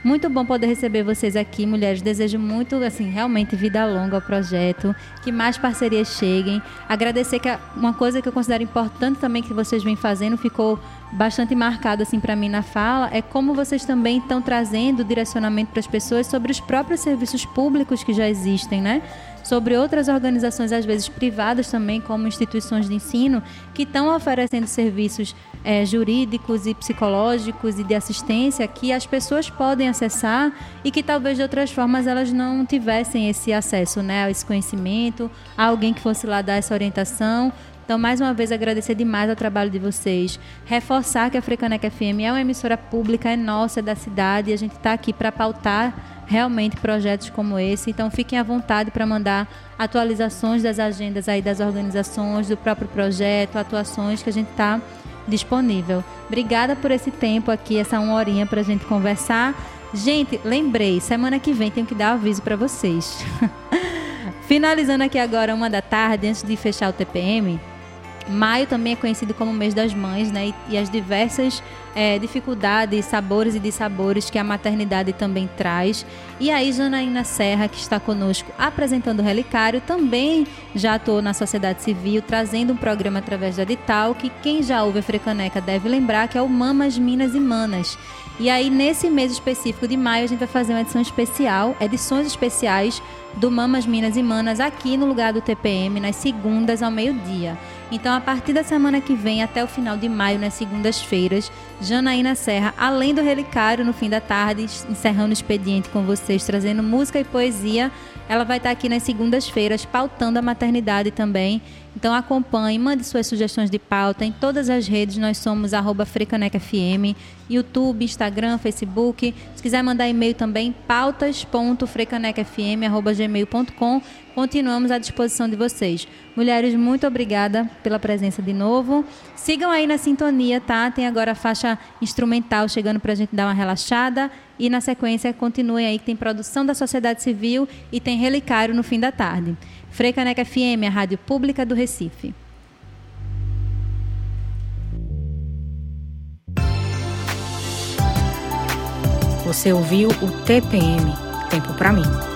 Speaker 1: Muito bom poder receber vocês aqui, mulheres. Desejo muito, assim, realmente vida longa ao projeto, que mais parcerias cheguem. Agradecer que uma coisa que eu considero importante também que vocês vêm fazendo ficou bastante marcado assim para mim na fala é como vocês também estão trazendo direcionamento para as pessoas sobre os próprios serviços públicos que já existem, né? Sobre outras organizações, às vezes privadas também, como instituições de ensino, que estão oferecendo serviços é, jurídicos e psicológicos e de assistência que as pessoas podem acessar e que talvez de outras formas elas não tivessem esse acesso né, esse conhecimento, a alguém que fosse lá dar essa orientação. Então, mais uma vez, agradecer demais ao trabalho de vocês. Reforçar que a Frecaneca FM é uma emissora pública, é nossa, é da cidade, e a gente está aqui para pautar realmente projetos como esse. Então fiquem à vontade para mandar atualizações das agendas aí das organizações, do próprio projeto, atuações que a gente está disponível. Obrigada por esse tempo aqui, essa uma horinha para a gente conversar. Gente, lembrei, semana que vem tenho que dar aviso para vocês. <laughs> Finalizando aqui agora uma da tarde, antes de fechar o TPM, Maio também é conhecido como mês das mães, né? E, as diversas é, dificuldades, sabores e dissabores que a maternidade também traz. E aí, Janaína Serra, que está conosco apresentando o Relicário, também já atuou na sociedade civil, trazendo um programa através da Edital, que quem já ouve a Frecaneca deve lembrar que é o Mamas, Minas e Manas. E aí, nesse mês específico de maio, a gente vai fazer uma edição especial, edições especiais do Mamas, Minas e Manas aqui no lugar do TPM, nas segundas ao meio-dia. Então, a partir da semana que vem até o final de maio, nas segundas-feiras, Janaína Serra, além do Relicário no fim da tarde, encerrando o expediente com vocês, trazendo música e poesia, ela vai estar aqui nas segundas-feiras, pautando a maternidade também. Então acompanhe, mande suas sugestões de pauta. Em todas as redes nós somos FrecanecFM, YouTube, Instagram, Facebook. Se quiser mandar e-mail também, pautas.frecanecfm.gmail.com. Continuamos à disposição de vocês. Mulheres, muito obrigada pela presença de novo. Sigam aí na sintonia, tá? Tem agora a faixa instrumental chegando para a gente dar uma relaxada. E na sequência, continuem aí que tem produção da sociedade civil e tem relicário no fim da tarde. Freicaneca FM, a rádio pública do Recife.
Speaker 5: Você ouviu o TPM Tempo para mim.